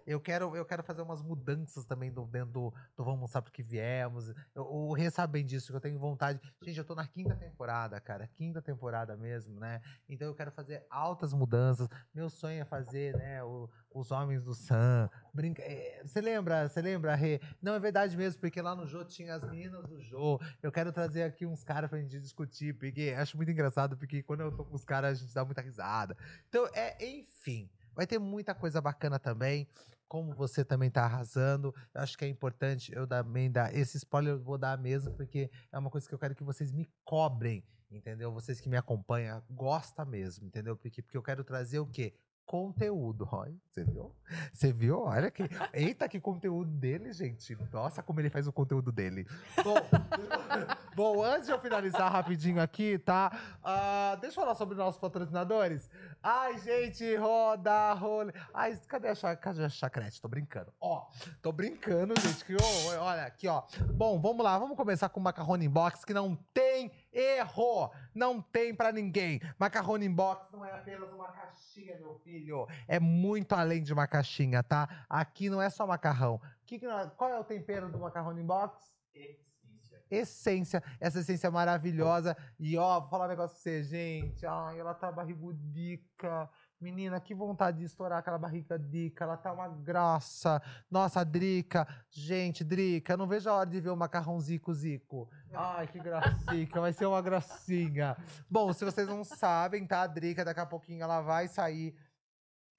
Eu quero, eu quero fazer umas mudanças também do, dentro do, do Vamos Mostrar Porque Viemos. Eu- O Rê sabe bem disso, que eu tenho vontade. Gente, eu tô na quinta temporada, cara. Quinta temporada mesmo, né? Então eu quero fazer altas mudanças. Meu sonho é fazer, né, o- os Homens do Sam. Brinca... é, Você lembra, você lembra, Rê? Não, é verdade mesmo, porque lá no Jô tinha as meninas do Jô. Eu quero trazer aqui uns caras pra gente discutir, porque acho muito engraçado, porque quando eu tô com os caras, a gente dá muita risada. Então, é, enfim, vai ter muita coisa bacana também. Como você também tá arrasando, eu acho que é importante eu também dar esse spoiler, eu vou dar mesmo, porque é uma coisa que eu quero que vocês me cobrem, entendeu? Vocês que me acompanham, gosta mesmo, entendeu? Porque, porque eu quero trazer o quê? Conteúdo, olha, você viu? Você viu? Olha que. Eita, que conteúdo dele, gente. Nossa, como ele faz o conteúdo dele. Bom, bom antes de eu finalizar rapidinho aqui, tá? Ah, deixa eu falar sobre nossos patrocinadores. Ai, gente, roda, rolê. Ai, cadê a, cadê a chacrete? Tô brincando. Ó, tô brincando, gente. Que, ô, olha, aqui, ó. Bom, vamos lá, vamos começar com o macarrone box, que não tem erro. Não tem pra ninguém. Macarrone box não é apenas uma caixinha, meu filho. É muito além de uma caixinha, tá? Aqui não é só macarrão. Que que nós- qual é o tempero do macarrone box? Essência. essência, essa essência maravilhosa. E ó, vou falar um negócio pra você, gente. Ai, ela tá barrigudica. Menina, que vontade de estourar aquela barriga dica. Ela tá uma graça. Nossa, Drica. Gente, Drica, não vejo a hora de ver o macarrão Zico Zico. Ai, que gracinha. Vai ser uma gracinha. Bom, se vocês não sabem, tá? A Drica, daqui a pouquinho ela vai sair.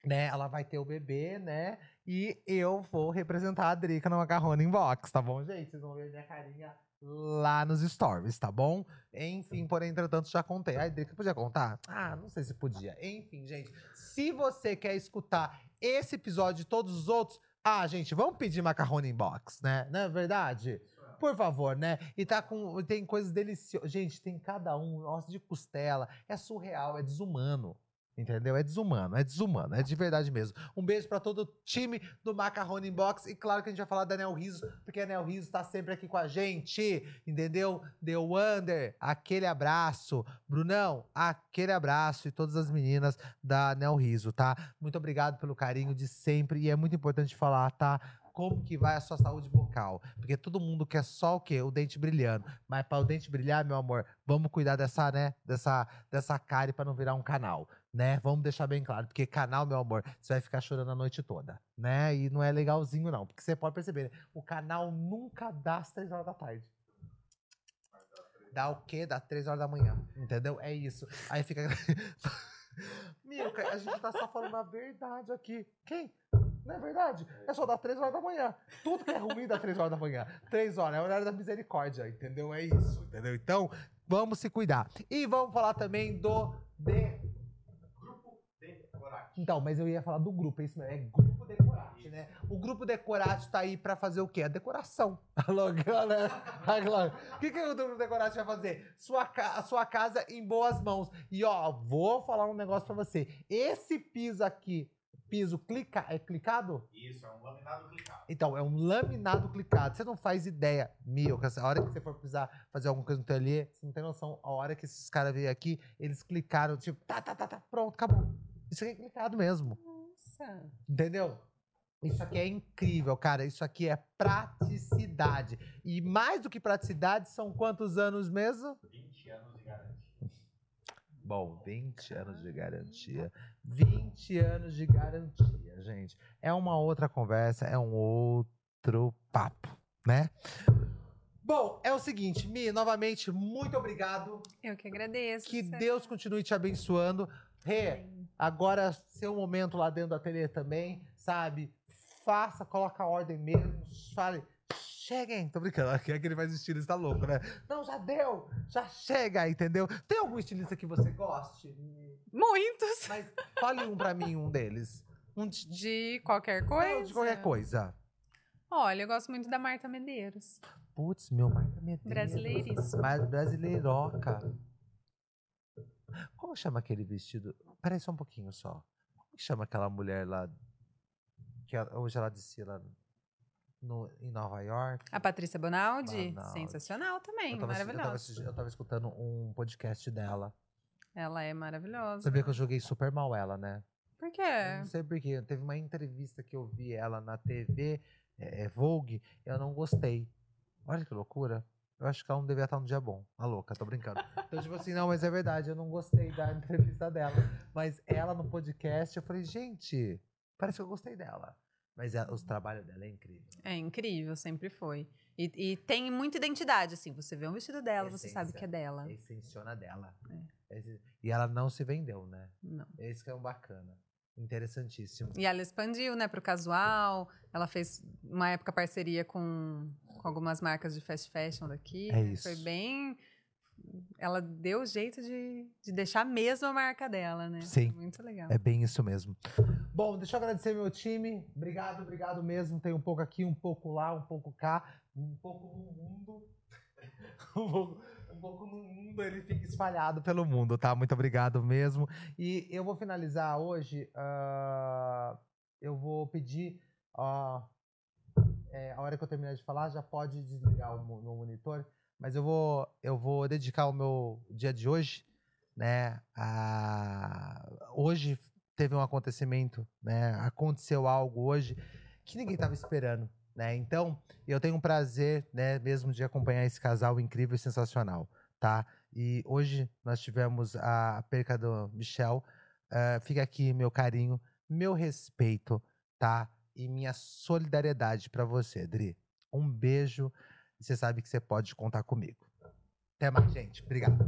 Né, ela vai ter o bebê, né? E eu vou representar a Drica no Macarrone Inbox, tá bom, gente? Vocês vão ver minha carinha lá nos stories, tá bom? Enfim, porém, entretanto, já contei. Ai, Drica, podia contar? Ah, não sei se podia. Enfim, gente, se você quer escutar esse episódio e todos os outros, ah, gente, vamos pedir macarrone inbox, né? Não é verdade? Por favor, né? E tá com. Tem coisas deliciosas. Gente, tem cada um, nossa, de costela. É surreal, é desumano. Entendeu? É desumano, é desumano, é de verdade mesmo. Um beijo pra todo o time do Macarrone Inbox. E claro que a gente vai falar da Nel Riso, porque a Nel Riso tá sempre aqui com a gente, entendeu? The Wonder, aquele abraço. Brunão, aquele abraço. E todas as meninas da Nel Riso, tá? Muito obrigado pelo carinho de sempre. E é muito importante falar, tá? Como que vai a sua saúde bucal? Porque todo mundo quer só o quê? O dente brilhando. Mas para o dente brilhar, meu amor, vamos cuidar dessa, né? Dessa, dessa cárie para não virar um canal né? Vamos deixar bem claro, porque canal, meu amor, você vai ficar chorando a noite toda, né? E não é legalzinho, não, porque você pode perceber, né? o canal nunca dá às três horas da tarde. Dá o quê? Dá três horas da manhã, entendeu? É isso. Aí fica. Milka, a gente tá só falando a verdade aqui. Quem? Não é verdade? É só dar três horas da manhã. Tudo que é ruim dá três horas da manhã. Três horas, é o horário da misericórdia, entendeu? É isso, entendeu? Então, vamos se cuidar. E vamos falar também do. Então, mas eu ia falar do grupo, é isso mesmo, é Grupo Decorate, né? O Grupo Decorate tá aí pra fazer o quê? A decoração. Alô, galera? Alô. O que, que o Grupo Decorate vai fazer? Sua, a sua casa em boas mãos. E ó, vou falar um negócio pra você. Esse piso aqui, piso clica, é clicado? Isso, é um laminado clicado. Então, é um laminado clicado. Você não faz ideia, meu, que a hora que você for precisar fazer alguma coisa no teu ateliê, você não tem noção. A hora que esses caras veio aqui, eles clicaram, tipo, tá, tá, tá, tá, pronto, acabou. Isso aqui é clicado mesmo. Nossa. Entendeu? Isso aqui é incrível, cara. Isso aqui é praticidade. E mais do que praticidade, são quantos anos mesmo? 20 anos de garantia. Bom, 20 anos de garantia. 20 anos de garantia, gente. É uma outra conversa, é um outro papo, né? Bom, é o seguinte, Mi, novamente, muito obrigado. Eu que agradeço. Que. Deus continue te abençoando. Rê, agora seu momento lá dentro do ateliê também, sabe? Faça, coloca a ordem mesmo, fale. Cheguem, tô brincando, aqui é que ele faz estilista louco, né? Não, já deu, já chega, entendeu? Tem algum estilista que você goste? Muitos. Mas fale um pra mim, um deles. Um de, De qualquer não, coisa. de qualquer coisa. Olha, eu gosto muito da Marta Medeiros. Putz, meu Marca Medeiros. Brasileiríssima. Mas brasileiroca. Como chama aquele vestido? Peraí só um pouquinho só. Como chama aquela mulher lá? Que hoje ela desfila no, em Nova York. A Patrícia Bonaldi, Bonaldi. sensacional também, eu, tava, eu, maravilhosa. assisti- eu tava escutando um podcast dela. Ela é maravilhosa. Sabia que eu joguei super mal ela, né? Por Por Eu quê? não sei porquê. Teve uma entrevista que eu vi ela na TV, é, é, Vogue, eu não gostei. Olha que loucura. Eu acho que ela não devia estar num dia bom. A louca, tô brincando. Então, tipo assim, não, mas é verdade, eu não gostei da entrevista dela. Mas ela no podcast, eu falei, gente, parece que eu gostei dela. Mas ela- os trabalhos dela é incrível. É incrível, sempre foi. E, e tem muita identidade, assim. Você vê um vestido dela, você sabe Essência. que é dela. É extensiona dela. Esse- E ela não se vendeu, né? Não. Esse que é um bacana. Interessantíssimo. E ela expandiu, né, pro casual. Ela fez uma época parceria com, com algumas marcas de fast fashion daqui. É isso. Foi bem. Ela deu jeito de, de deixar mesmo a marca dela, né? Sim. Muito legal. É bem isso mesmo. Bom, deixa eu agradecer meu time. Obrigado, obrigado mesmo. Tem um pouco aqui, um pouco lá, um pouco cá, um pouco no mundo. um, pouco, um pouco no mundo, ele fica espalhado pelo mundo, tá? Muito obrigado mesmo. E eu vou finalizar hoje. ah, eu vou pedir. ó, é, a hora que eu terminar de falar, já pode desligar o meu monitor. Mas eu vou, eu vou dedicar o meu dia de hoje, né? A... Hoje teve um acontecimento, né? Aconteceu algo hoje que ninguém estava esperando, né? Então, eu tenho um prazer, né, mesmo de acompanhar esse casal incrível e sensacional, tá? E hoje nós tivemos a perca do Michel. Eh, fica aqui meu carinho, meu respeito, tá? E minha solidariedade para você, Dri. Um beijo. Você sabe que você pode contar comigo. Até mais, gente. Obrigado.